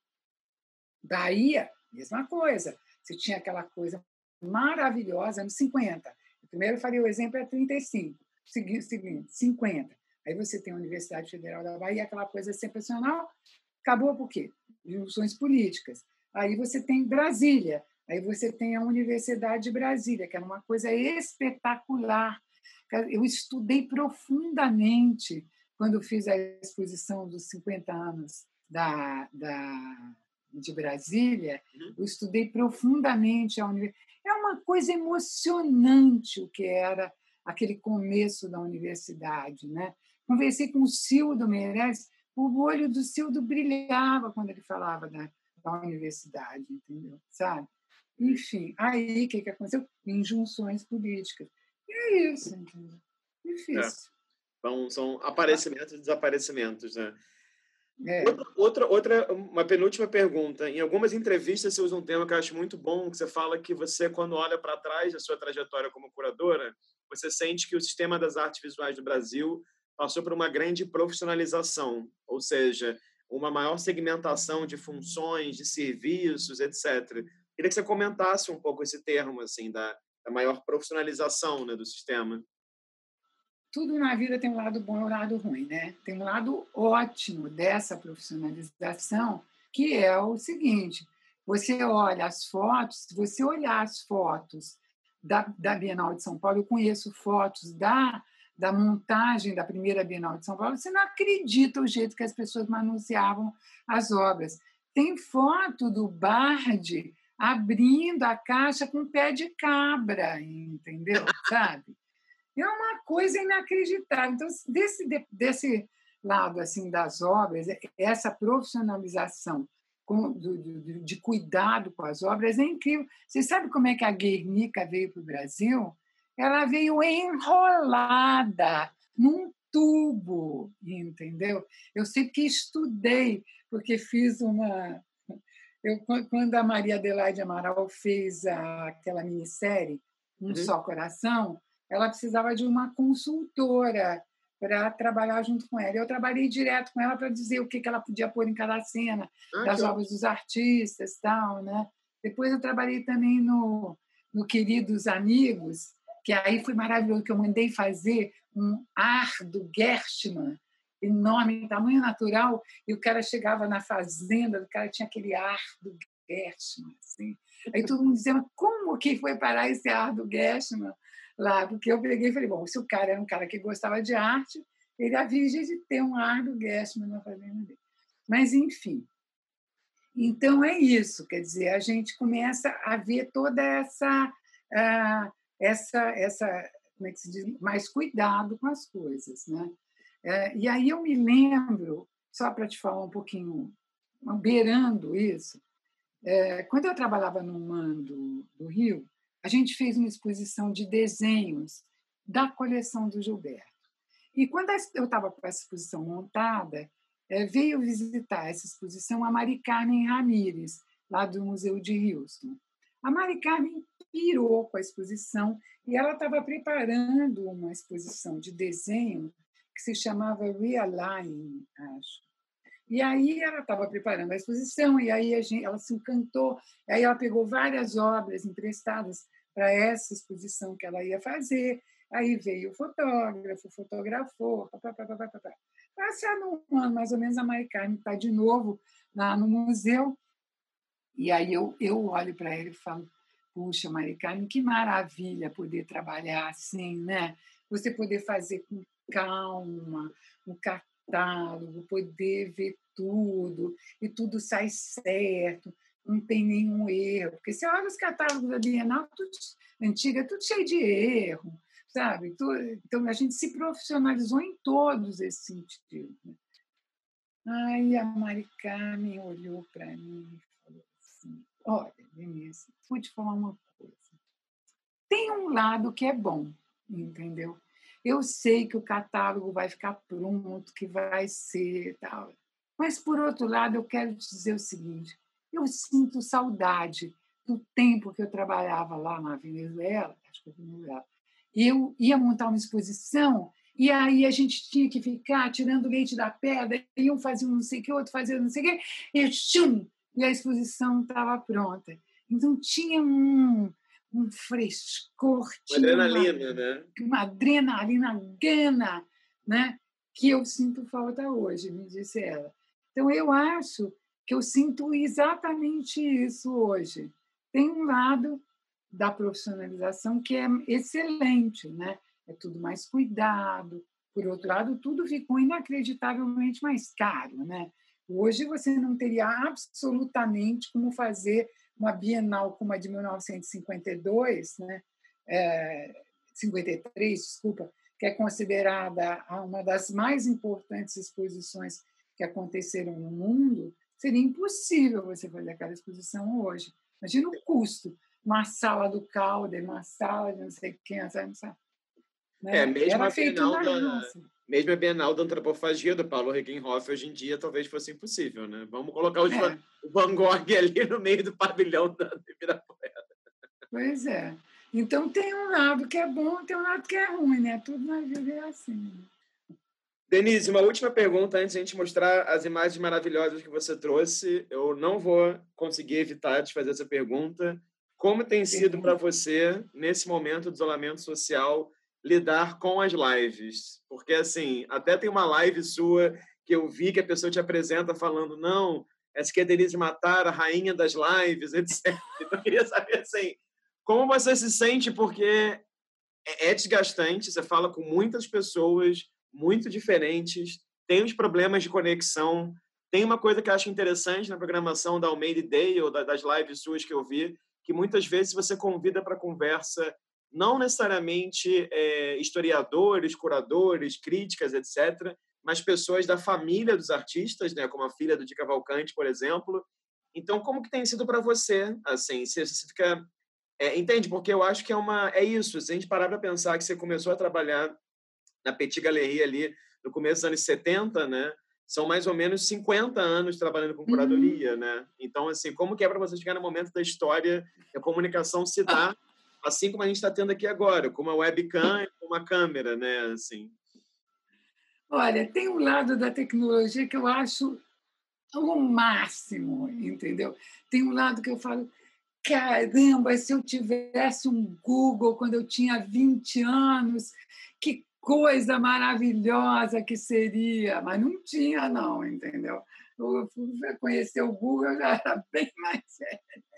Bahia, mesma coisa. Você tinha aquela coisa maravilhosa nos 50. Primeiro eu falei o exemplo é 35, seguinte, seguinte 50. Aí você tem a Universidade Federal da Bahia, aquela coisa sensacional, acabou por quê? Junções políticas. Aí você tem Brasília, aí você tem a Universidade de Brasília, que era uma coisa espetacular. Eu estudei profundamente quando fiz a exposição dos 50 anos da, da, de Brasília, uhum. eu estudei profundamente a universidade. É uma coisa emocionante o que era aquele começo da universidade, né? Conversei com o Cildo Meirelles, o olho do Cildo brilhava quando ele falava da, da universidade, entendeu? Sabe? Enfim, aí o que, que aconteceu? Injunções políticas. E é isso. Difícil. É. Então, são aparecimentos e desaparecimentos, né? É. Outra, outra, outra, uma penúltima pergunta. Em algumas entrevistas você usa um tema que eu acho muito bom, que você fala que você, quando olha para trás da sua trajetória como curadora, você sente que o sistema das artes visuais do Brasil passou por uma grande profissionalização, ou seja, uma maior segmentação de funções, de serviços, etc. Queria que você comentasse um pouco esse termo, assim, da, da maior profissionalização né, do sistema tudo na vida tem um lado bom e um lado ruim, né? Tem um lado ótimo dessa profissionalização, que é o seguinte: você olha as fotos, se você olhar as fotos da, da Bienal de São Paulo, eu conheço fotos da, da montagem da primeira Bienal de São Paulo, você não acredita o jeito que as pessoas manuseavam as obras. Tem foto do Bard abrindo a caixa com pé de cabra, entendeu? Sabe? É uma coisa inacreditável. Então, desse, desse lado assim das obras, essa profissionalização com, do, do, de cuidado com as obras é incrível. Você sabe como é que a Guernica veio para o Brasil? Ela veio enrolada num tubo, entendeu? Eu sei que estudei, porque fiz uma. Eu, quando a Maria Adelaide Amaral fez a, aquela minissérie Um uhum. Só Coração, ela precisava de uma consultora para trabalhar junto com ela. Eu trabalhei direto com ela para dizer o que, que ela podia pôr em cada cena, ah, das obras dos artistas tal, né? Depois eu trabalhei também no, no Queridos Amigos, que aí foi maravilhoso, que eu mandei fazer um ar do Gerstmann, enorme, tamanho natural, e o cara chegava na fazenda, o cara tinha aquele ar do Gerstmann, assim. Aí todo mundo dizia, como que foi parar esse ar do Gerstmann? lá, porque eu peguei e falei, bom, se o cara era um cara que gostava de arte, ele havia de ter um ar do Gershman na fazenda dele. Mas, enfim. Então, é isso, quer dizer, a gente começa a ver toda essa, uh, essa, essa como é que se diz, mais cuidado com as coisas, né? Uh, e aí eu me lembro, só para te falar um pouquinho, beirando isso, uh, quando eu trabalhava no MAN do, Rio, a gente fez uma exposição de desenhos da coleção do Gilberto. E quando eu estava com essa exposição montada, é, veio visitar essa exposição a Mari Carmen lá do Museu de Houston. A Mari Carmen pirou com a exposição e ela estava preparando uma exposição de desenho que se chamava Realign, acho. E aí ela estava preparando a exposição, e aí gente, ela se encantou, aí ela pegou várias obras emprestadas para essa exposição que ela ia fazer. Aí veio o fotógrafo, fotografou, papapá. Passado um ano, mais ou menos, a Mari Carmen está de novo lá no museu. E aí eu, eu olho para ele e falo, puxa, Mari Carmen, que maravilha poder trabalhar assim, né? Você poder fazer com calma, um catálogo, poder ver tudo, e tudo sai certo, não tem nenhum erro. Porque você olha os catálogos da Bienal, tudo antiga, tudo cheio de erro, sabe? Então, a gente se profissionalizou em todos esses sentidos. Né? Aí a Mari Carmen olhou para mim e falou assim, olha, Denise, vou te falar uma coisa. Tem um lado que é bom, entendeu? Eu sei que o catálogo vai ficar pronto, que vai ser tal. Mas, por outro lado, eu quero te dizer o seguinte: eu sinto saudade do tempo que eu trabalhava lá na Venezuela, acho que Venezuela. Eu ia montar uma exposição e aí a gente tinha que ficar tirando leite da pedra, e um fazia não sei o que, outro fazia não sei o que, e, tchum, e a exposição estava pronta. Então tinha um, um frescor, uma adrenalina, né? Uma adrenalina gana, né? que eu sinto falta hoje, me disse ela. Então eu acho que eu sinto exatamente isso hoje. Tem um lado da profissionalização que é excelente, né? É tudo mais cuidado. Por outro lado, tudo ficou inacreditavelmente mais caro, né? Hoje você não teria absolutamente como fazer uma Bienal como a de 1952, né? É, 53, desculpa, que é considerada uma das mais importantes exposições que aconteceram no mundo, Seria impossível você fazer aquela exposição hoje. Imagina o custo. Uma sala do Calder, uma sala de não sei quem, sabe? Né? É, mesmo Era a Bienal da, mesmo a Bienal da Antropofagia do Paulo Regenhoff hoje em dia talvez fosse impossível, né? Vamos colocar os é. o Van Gogh ali no meio do pavilhão da Ibirapuera. Pois é. Então tem um lado que é bom, tem um lado que é ruim, né? Tudo na vida é assim. Denise, uma última pergunta antes de a gente mostrar as imagens maravilhosas que você trouxe. Eu não vou conseguir evitar de fazer essa pergunta. Como tem sido para você, nesse momento de isolamento social, lidar com as lives? Porque, assim, até tem uma live sua que eu vi que a pessoa te apresenta falando, não, essa aqui é Denise Matar, a rainha das lives, etc. Então, eu queria saber, assim, como você se sente, porque é, é desgastante, você fala com muitas pessoas, muito diferentes, tem os problemas de conexão. Tem uma coisa que eu acho interessante na programação da Almeida Day ou das lives suas que eu vi, que muitas vezes você convida para conversa não necessariamente é, historiadores, curadores, críticas, etc., mas pessoas da família dos artistas, né, como a filha do Di Cavalcante, por exemplo. Então, como que tem sido para você? Assim, você, você fica é, entende? Porque eu acho que é uma é isso. Se a gente parar para pensar que você começou a trabalhar na Petit Galerie ali no começo dos anos 70, né? São mais ou menos 50 anos trabalhando com curadoria, uhum. né? Então, assim, como que é para você chegar no momento da história a comunicação se dá, assim como a gente está tendo aqui agora, com uma webcam e com uma câmera, né? Assim. Olha, tem um lado da tecnologia que eu acho o máximo, entendeu? Tem um lado que eu falo, caramba, se eu tivesse um Google quando eu tinha 20 anos, que coisa maravilhosa que seria, mas não tinha, não, entendeu? Eu fui conhecer o Google, eu já era bem mais velha.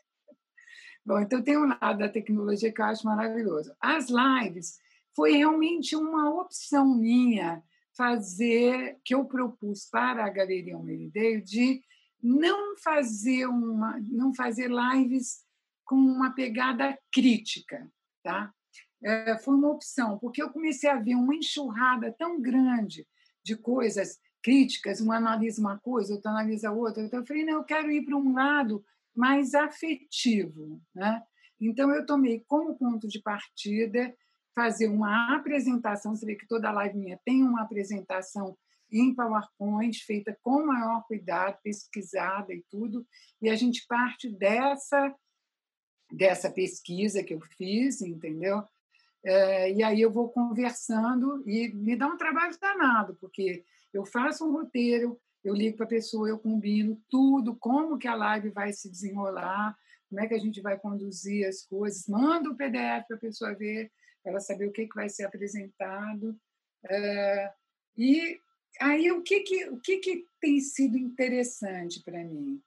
Bom, então tem um lado da tecnologia que eu acho maravilhoso. As lives foi realmente uma opção minha fazer, que eu propus para a Galeria Almeida de não fazer uma, não fazer lives com uma pegada crítica, tá? é, foi uma opção, porque eu comecei a ver uma enxurrada tão grande de coisas críticas, um analisa uma coisa, outro analisa outra. Então, eu falei, não, eu quero ir para um lado mais afetivo. Né? Então, eu tomei como ponto de partida fazer uma apresentação, você vê que toda live minha tem uma apresentação em PowerPoint, feita com maior cuidado, pesquisada e tudo, e a gente parte dessa dessa pesquisa que eu fiz, entendeu? É, e aí eu vou conversando e me dá um trabalho danado, porque eu faço um roteiro, eu ligo para a pessoa, eu combino tudo, como que a live vai se desenrolar, como é que a gente vai conduzir as coisas, mando o PDF para a pessoa ver, para ela saber o que, que vai ser apresentado. É, e aí o que, que, o que, que tem sido interessante para mim?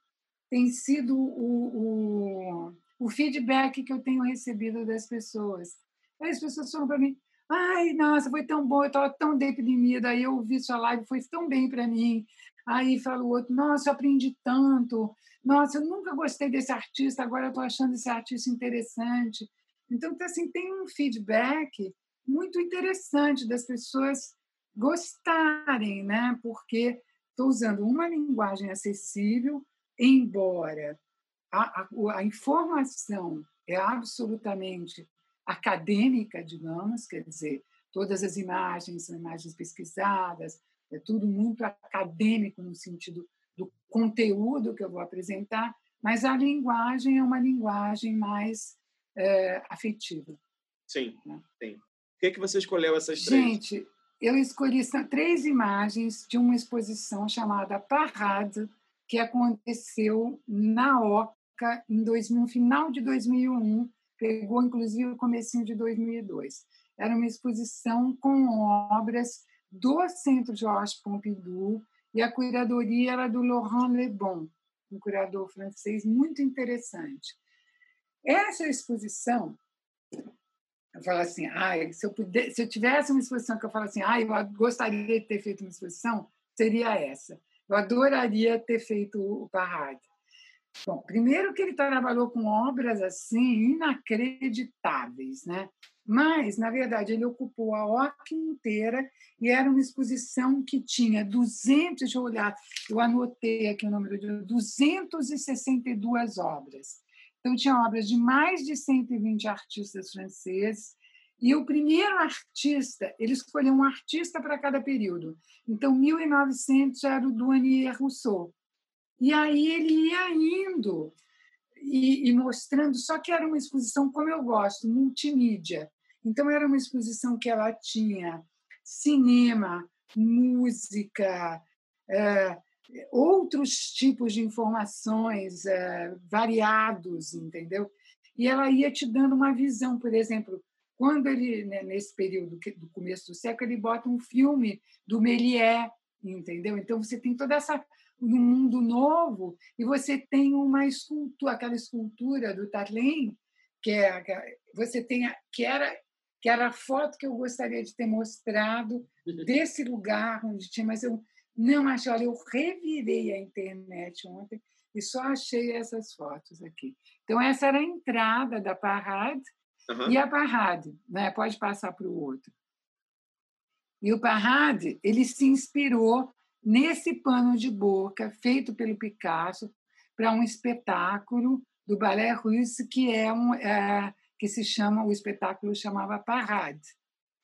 Tem sido o, o, o feedback que eu tenho recebido das pessoas as pessoas falam para mim: ai, nossa, foi tão bom, eu estava tão deprimida, aí eu vi sua live, foi tão bem para mim. Aí fala o outro: nossa, eu aprendi tanto, nossa, eu nunca gostei desse artista, agora eu estou achando esse artista interessante. Então, assim, tem um feedback muito interessante das pessoas gostarem, né? Porque estou usando uma linguagem acessível, embora a, a, a informação é absolutamente acadêmica, digamos, quer dizer, todas as imagens são imagens pesquisadas, é tudo muito acadêmico no sentido do conteúdo que eu vou apresentar, mas a linguagem é uma linguagem mais é, afetiva. Sim, né? sim. Por que, que você escolheu essas três? Gente, eu escolhi três imagens de uma exposição chamada Parade, que aconteceu na OCA em 2000, no final de 2001, pegou inclusive o comecinho de 2002. Era uma exposição com obras do Centro Georges Pompidou e a curadoria era do Laurent Lebon, um curador francês muito interessante. Essa exposição, eu falo assim, ah, se eu puder, se eu tivesse uma exposição que eu falo assim, ah, eu gostaria de ter feito uma exposição, seria essa. Eu adoraria ter feito o Parade. Bom, primeiro que ele trabalhou com obras assim inacreditáveis, né? Mas, na verdade, ele ocupou a OC inteira e era uma exposição que tinha 200, deixa eu olhar, eu anotei aqui o número de 262 obras. Então, tinha obras de mais de 120 artistas franceses E o primeiro artista, ele escolheu um artista para cada período. Então, 1900 era o Douanier Rousseau. E aí ele ia indo e, e, mostrando, só que era uma exposição, como eu gosto, multimídia. Então, era uma exposição que ela tinha cinema, música, é, outros tipos de informações é, variados, entendeu? E ela ia te dando uma visão, por exemplo, quando ele, né, nesse período do começo do século, ele bota um filme do Méliès, entendeu? Então você tem toda essa um mundo novo e você tem uma escultura, aquela escultura do Tarlin, que é você tem que era que era a foto que eu gostaria de ter mostrado uhum. desse lugar onde tinha, mas eu não achei. Olha, eu revirei a internet ontem e só achei essas fotos aqui. Então, essa era a entrada da Parade uhum. e a Parade, né? pode passar para o outro. E o Parade, ele se inspirou nesse pano de boca feito pelo Picasso para um espetáculo do Ballet Russe que é um é, que se chama o espetáculo chamava Parade,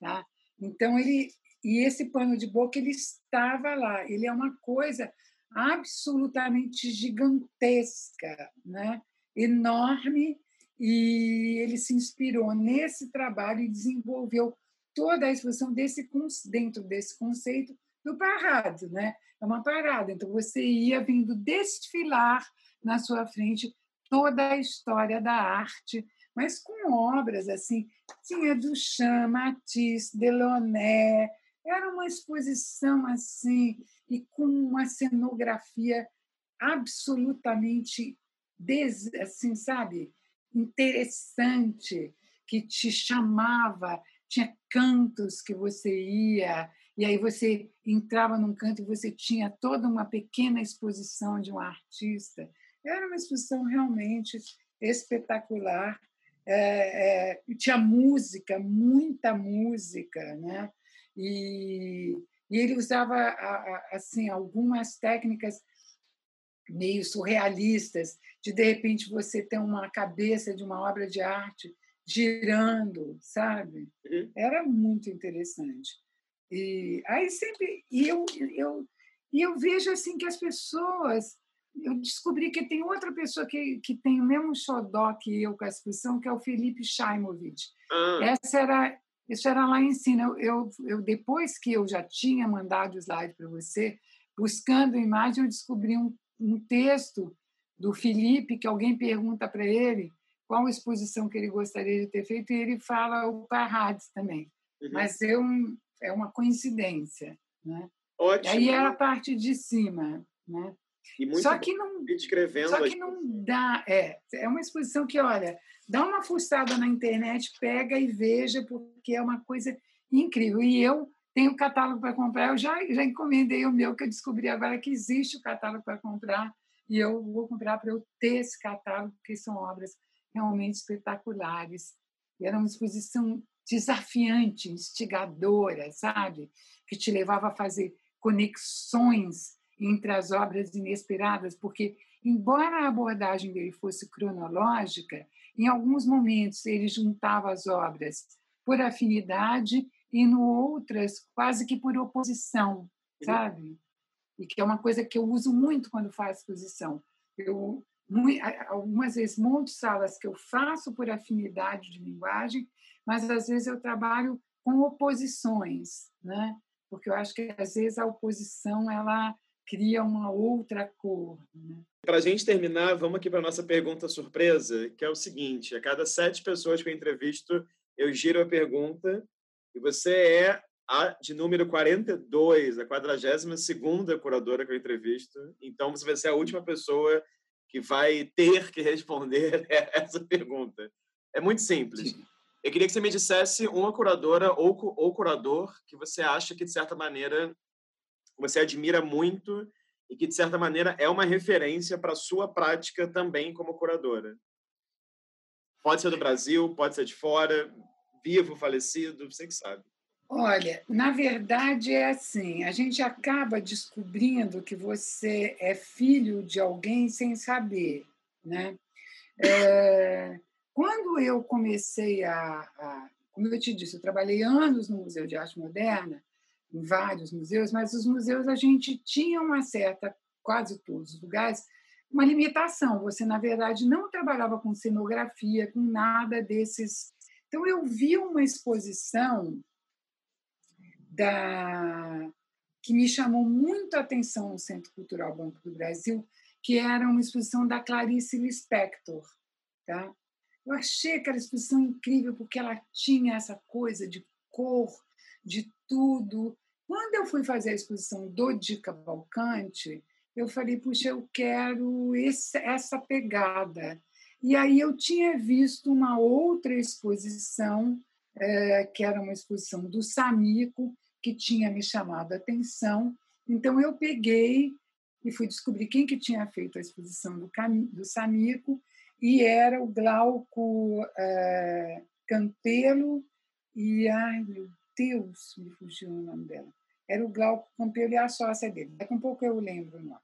tá? Então ele e esse pano de boca ele estava lá. Ele é uma coisa absolutamente gigantesca, né? enorme, e ele se inspirou nesse trabalho e desenvolveu toda a exposição desse dentro desse conceito do parado, né? É uma parada. Então você ia vindo desfilar na sua frente toda a história da arte, mas com obras assim, tinha Duchamp, Matisse, Delaunay, era uma exposição assim e com uma cenografia absolutamente assim, sabe, interessante que te chamava, tinha cantos que você ia e aí você entrava num canto e você tinha toda uma pequena exposição de um artista. Era uma exposição realmente espetacular. É, é, tinha música, muita música, né? E, e ele usava assim algumas técnicas meio surrealistas de de repente você ter uma cabeça de uma obra de arte girando, sabe? Uhum. Era muito interessante. E aí sempre e eu eu e eu vejo assim que as pessoas eu descobri que tem outra pessoa que, que tem o mesmo xodó que eu com a exposição, que é o Felipe Shaimovic. Ah. Essa era isso era lá em cima. Eu, eu, eu, depois que eu já tinha mandado o slide para você, buscando imagem, eu descobri um, um texto do Felipe que alguém pergunta para ele qual exposição que ele gostaria de ter feito e ele fala o Parrades também. Uhum. Mas eu, é uma coincidência, né? Ótimo. Aí era a parte de cima, né? Só que não, só que não dá, é, é uma exposição que olha, Dá uma fuçada na internet, pega e veja, porque é uma coisa incrível. E eu tenho catálogo para comprar, eu já, já encomendei o meu, que eu descobri agora que existe o catálogo para comprar, e eu vou comprar para eu ter esse catálogo, porque são obras realmente espetaculares. E era uma exposição desafiante, instigadora, sabe? Que te levava a fazer conexões entre as obras inesperadas, porque, embora a abordagem dele fosse cronológica, em alguns momentos, ele juntava as obras por afinidade e no outras quase que por oposição, sabe? E que é uma coisa que eu uso muito quando faço exposição. Eu algumas vezes monto salas que eu faço por afinidade de linguagem, mas às vezes eu trabalho com oposições, né? Porque eu acho que às vezes a oposição ela cria uma outra cor. Né? Para a gente terminar, vamos aqui para a nossa pergunta surpresa, que é o seguinte: a cada sete pessoas que eu entrevisto, eu giro a pergunta e você é a de número 42, a 42 curadora que eu entrevisto. Então, você vai ser a última pessoa que vai ter que responder essa pergunta. É muito simples. Eu queria que você me dissesse uma curadora ou, ou curador que você acha que, de certa maneira, você admira muito e que, de certa maneira, é uma referência para a sua prática também como curadora. Pode ser do Brasil, pode ser de fora, vivo, falecido, você que sabe. Olha, na verdade é assim, a gente acaba descobrindo que você é filho de alguém sem saber, né? É, quando eu comecei a, a, como eu te disse, eu trabalhei anos no Museu de Arte Moderna, em vários museus, mas os museus a gente tinha uma certa, quase todos os lugares, uma limitação. Você, na verdade, não trabalhava com cenografia, com nada desses. Então, eu vi uma exposição da que me chamou muito a atenção no Centro Cultural Banco do Brasil, que era uma exposição da Clarice Lispector. Tá? Eu achei aquela exposição incrível porque ela tinha essa coisa de cor, de tudo. Quando eu fui fazer a exposição do Di Cavalcante, eu falei, puxa, eu quero esse, essa pegada. E aí eu tinha visto uma outra exposição, é, que era uma exposição do Samico, que tinha me chamado a atenção. Então eu peguei e fui descobrir quem que tinha feito a exposição do, do Samico, e era o Glauco é, Campelo e, ai meu Deus, me fugiu o nome dela. Era o Glauco Campelo e a sócia dele. Daqui a um pouco eu lembro o nome.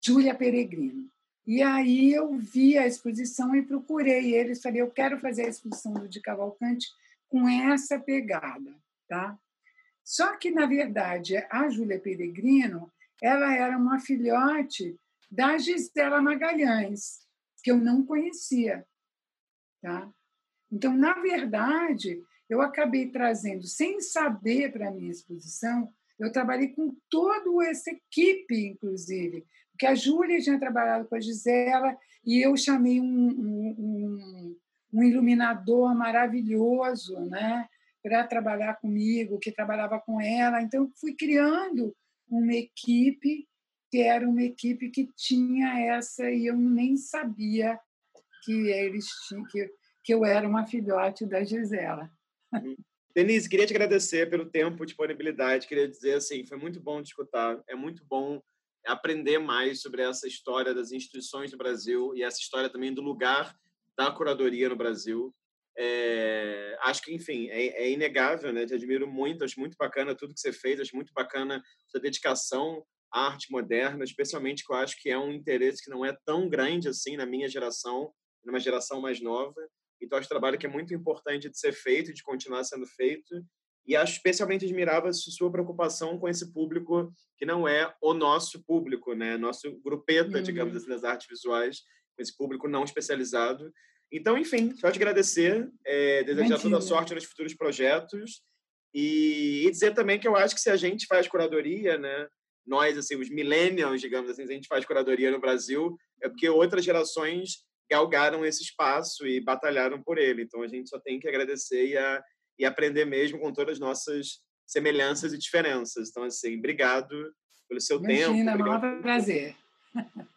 Júlia Peregrino. E aí eu vi a exposição e procurei eles, falei, eu quero fazer a exposição do de Cavalcante com essa pegada, tá? Só que na verdade a Júlia Peregrino, ela era uma filhote da Gisela Magalhães, que eu não conhecia, tá? Então, na verdade, eu acabei trazendo, sem saber para a minha exposição, eu trabalhei com toda essa equipe, inclusive, porque a Júlia tinha trabalhado com a Gisela e eu chamei um, um, um iluminador maravilhoso né, para trabalhar comigo, que trabalhava com ela. Então, fui criando uma equipe que era uma equipe que tinha essa, e eu nem sabia que eles tinham, que, que eu era uma filhote da Gisela. Denise, queria te agradecer pelo tempo, disponibilidade. Queria dizer assim, foi muito bom te escutar. É muito bom aprender mais sobre essa história das instituições do Brasil e essa história também do lugar da curadoria no Brasil. É, acho que, enfim, é, é, inegável, né? Te admiro muito, acho muito bacana tudo que você fez, acho muito bacana sua dedicação à arte moderna, especialmente que eu acho que é um interesse que não é tão grande assim na minha geração, numa geração mais nova. Então, acho um trabalho que é muito importante de ser feito, de continuar sendo feito. E acho especialmente admirável sua preocupação com esse público que não é o nosso público, né? Nosso grupeta, uhum. digamos assim, das artes visuais, com esse público não especializado. Então, enfim, só te agradecer, é, desejar Mentira. toda sorte nos futuros projetos e, e, dizer também que eu acho que se a gente faz curadoria, né? Nós, assim, os millennials, digamos assim, se a gente faz curadoria no Brasil, é porque outras gerações galgaram esse espaço e batalharam por ele. Então a gente só tem que agradecer e, a, e aprender mesmo com todas as nossas semelhanças e diferenças. Então, assim, obrigado pelo seu Imagina, tempo. Imagina, um prazer.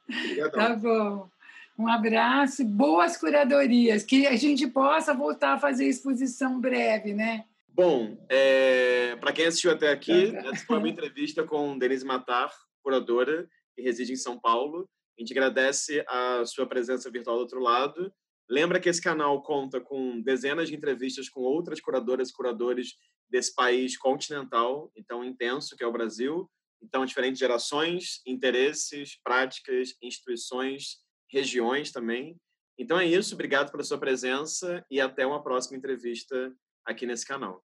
Obrigadão. Tá bom. Um abraço, boas curadorias, que a gente possa voltar a fazer exposição breve, né? Bom, é, para quem assistiu até aqui, essa foi uma entrevista com Denise Matar, curadora, que reside em São Paulo. A gente agradece a sua presença virtual do outro lado. Lembra que esse canal conta com dezenas de entrevistas com outras curadoras e curadores desse país continental, então intenso, que é o Brasil. Então, diferentes gerações, interesses, práticas, instituições, regiões também. Então é isso, obrigado pela sua presença e até uma próxima entrevista aqui nesse canal.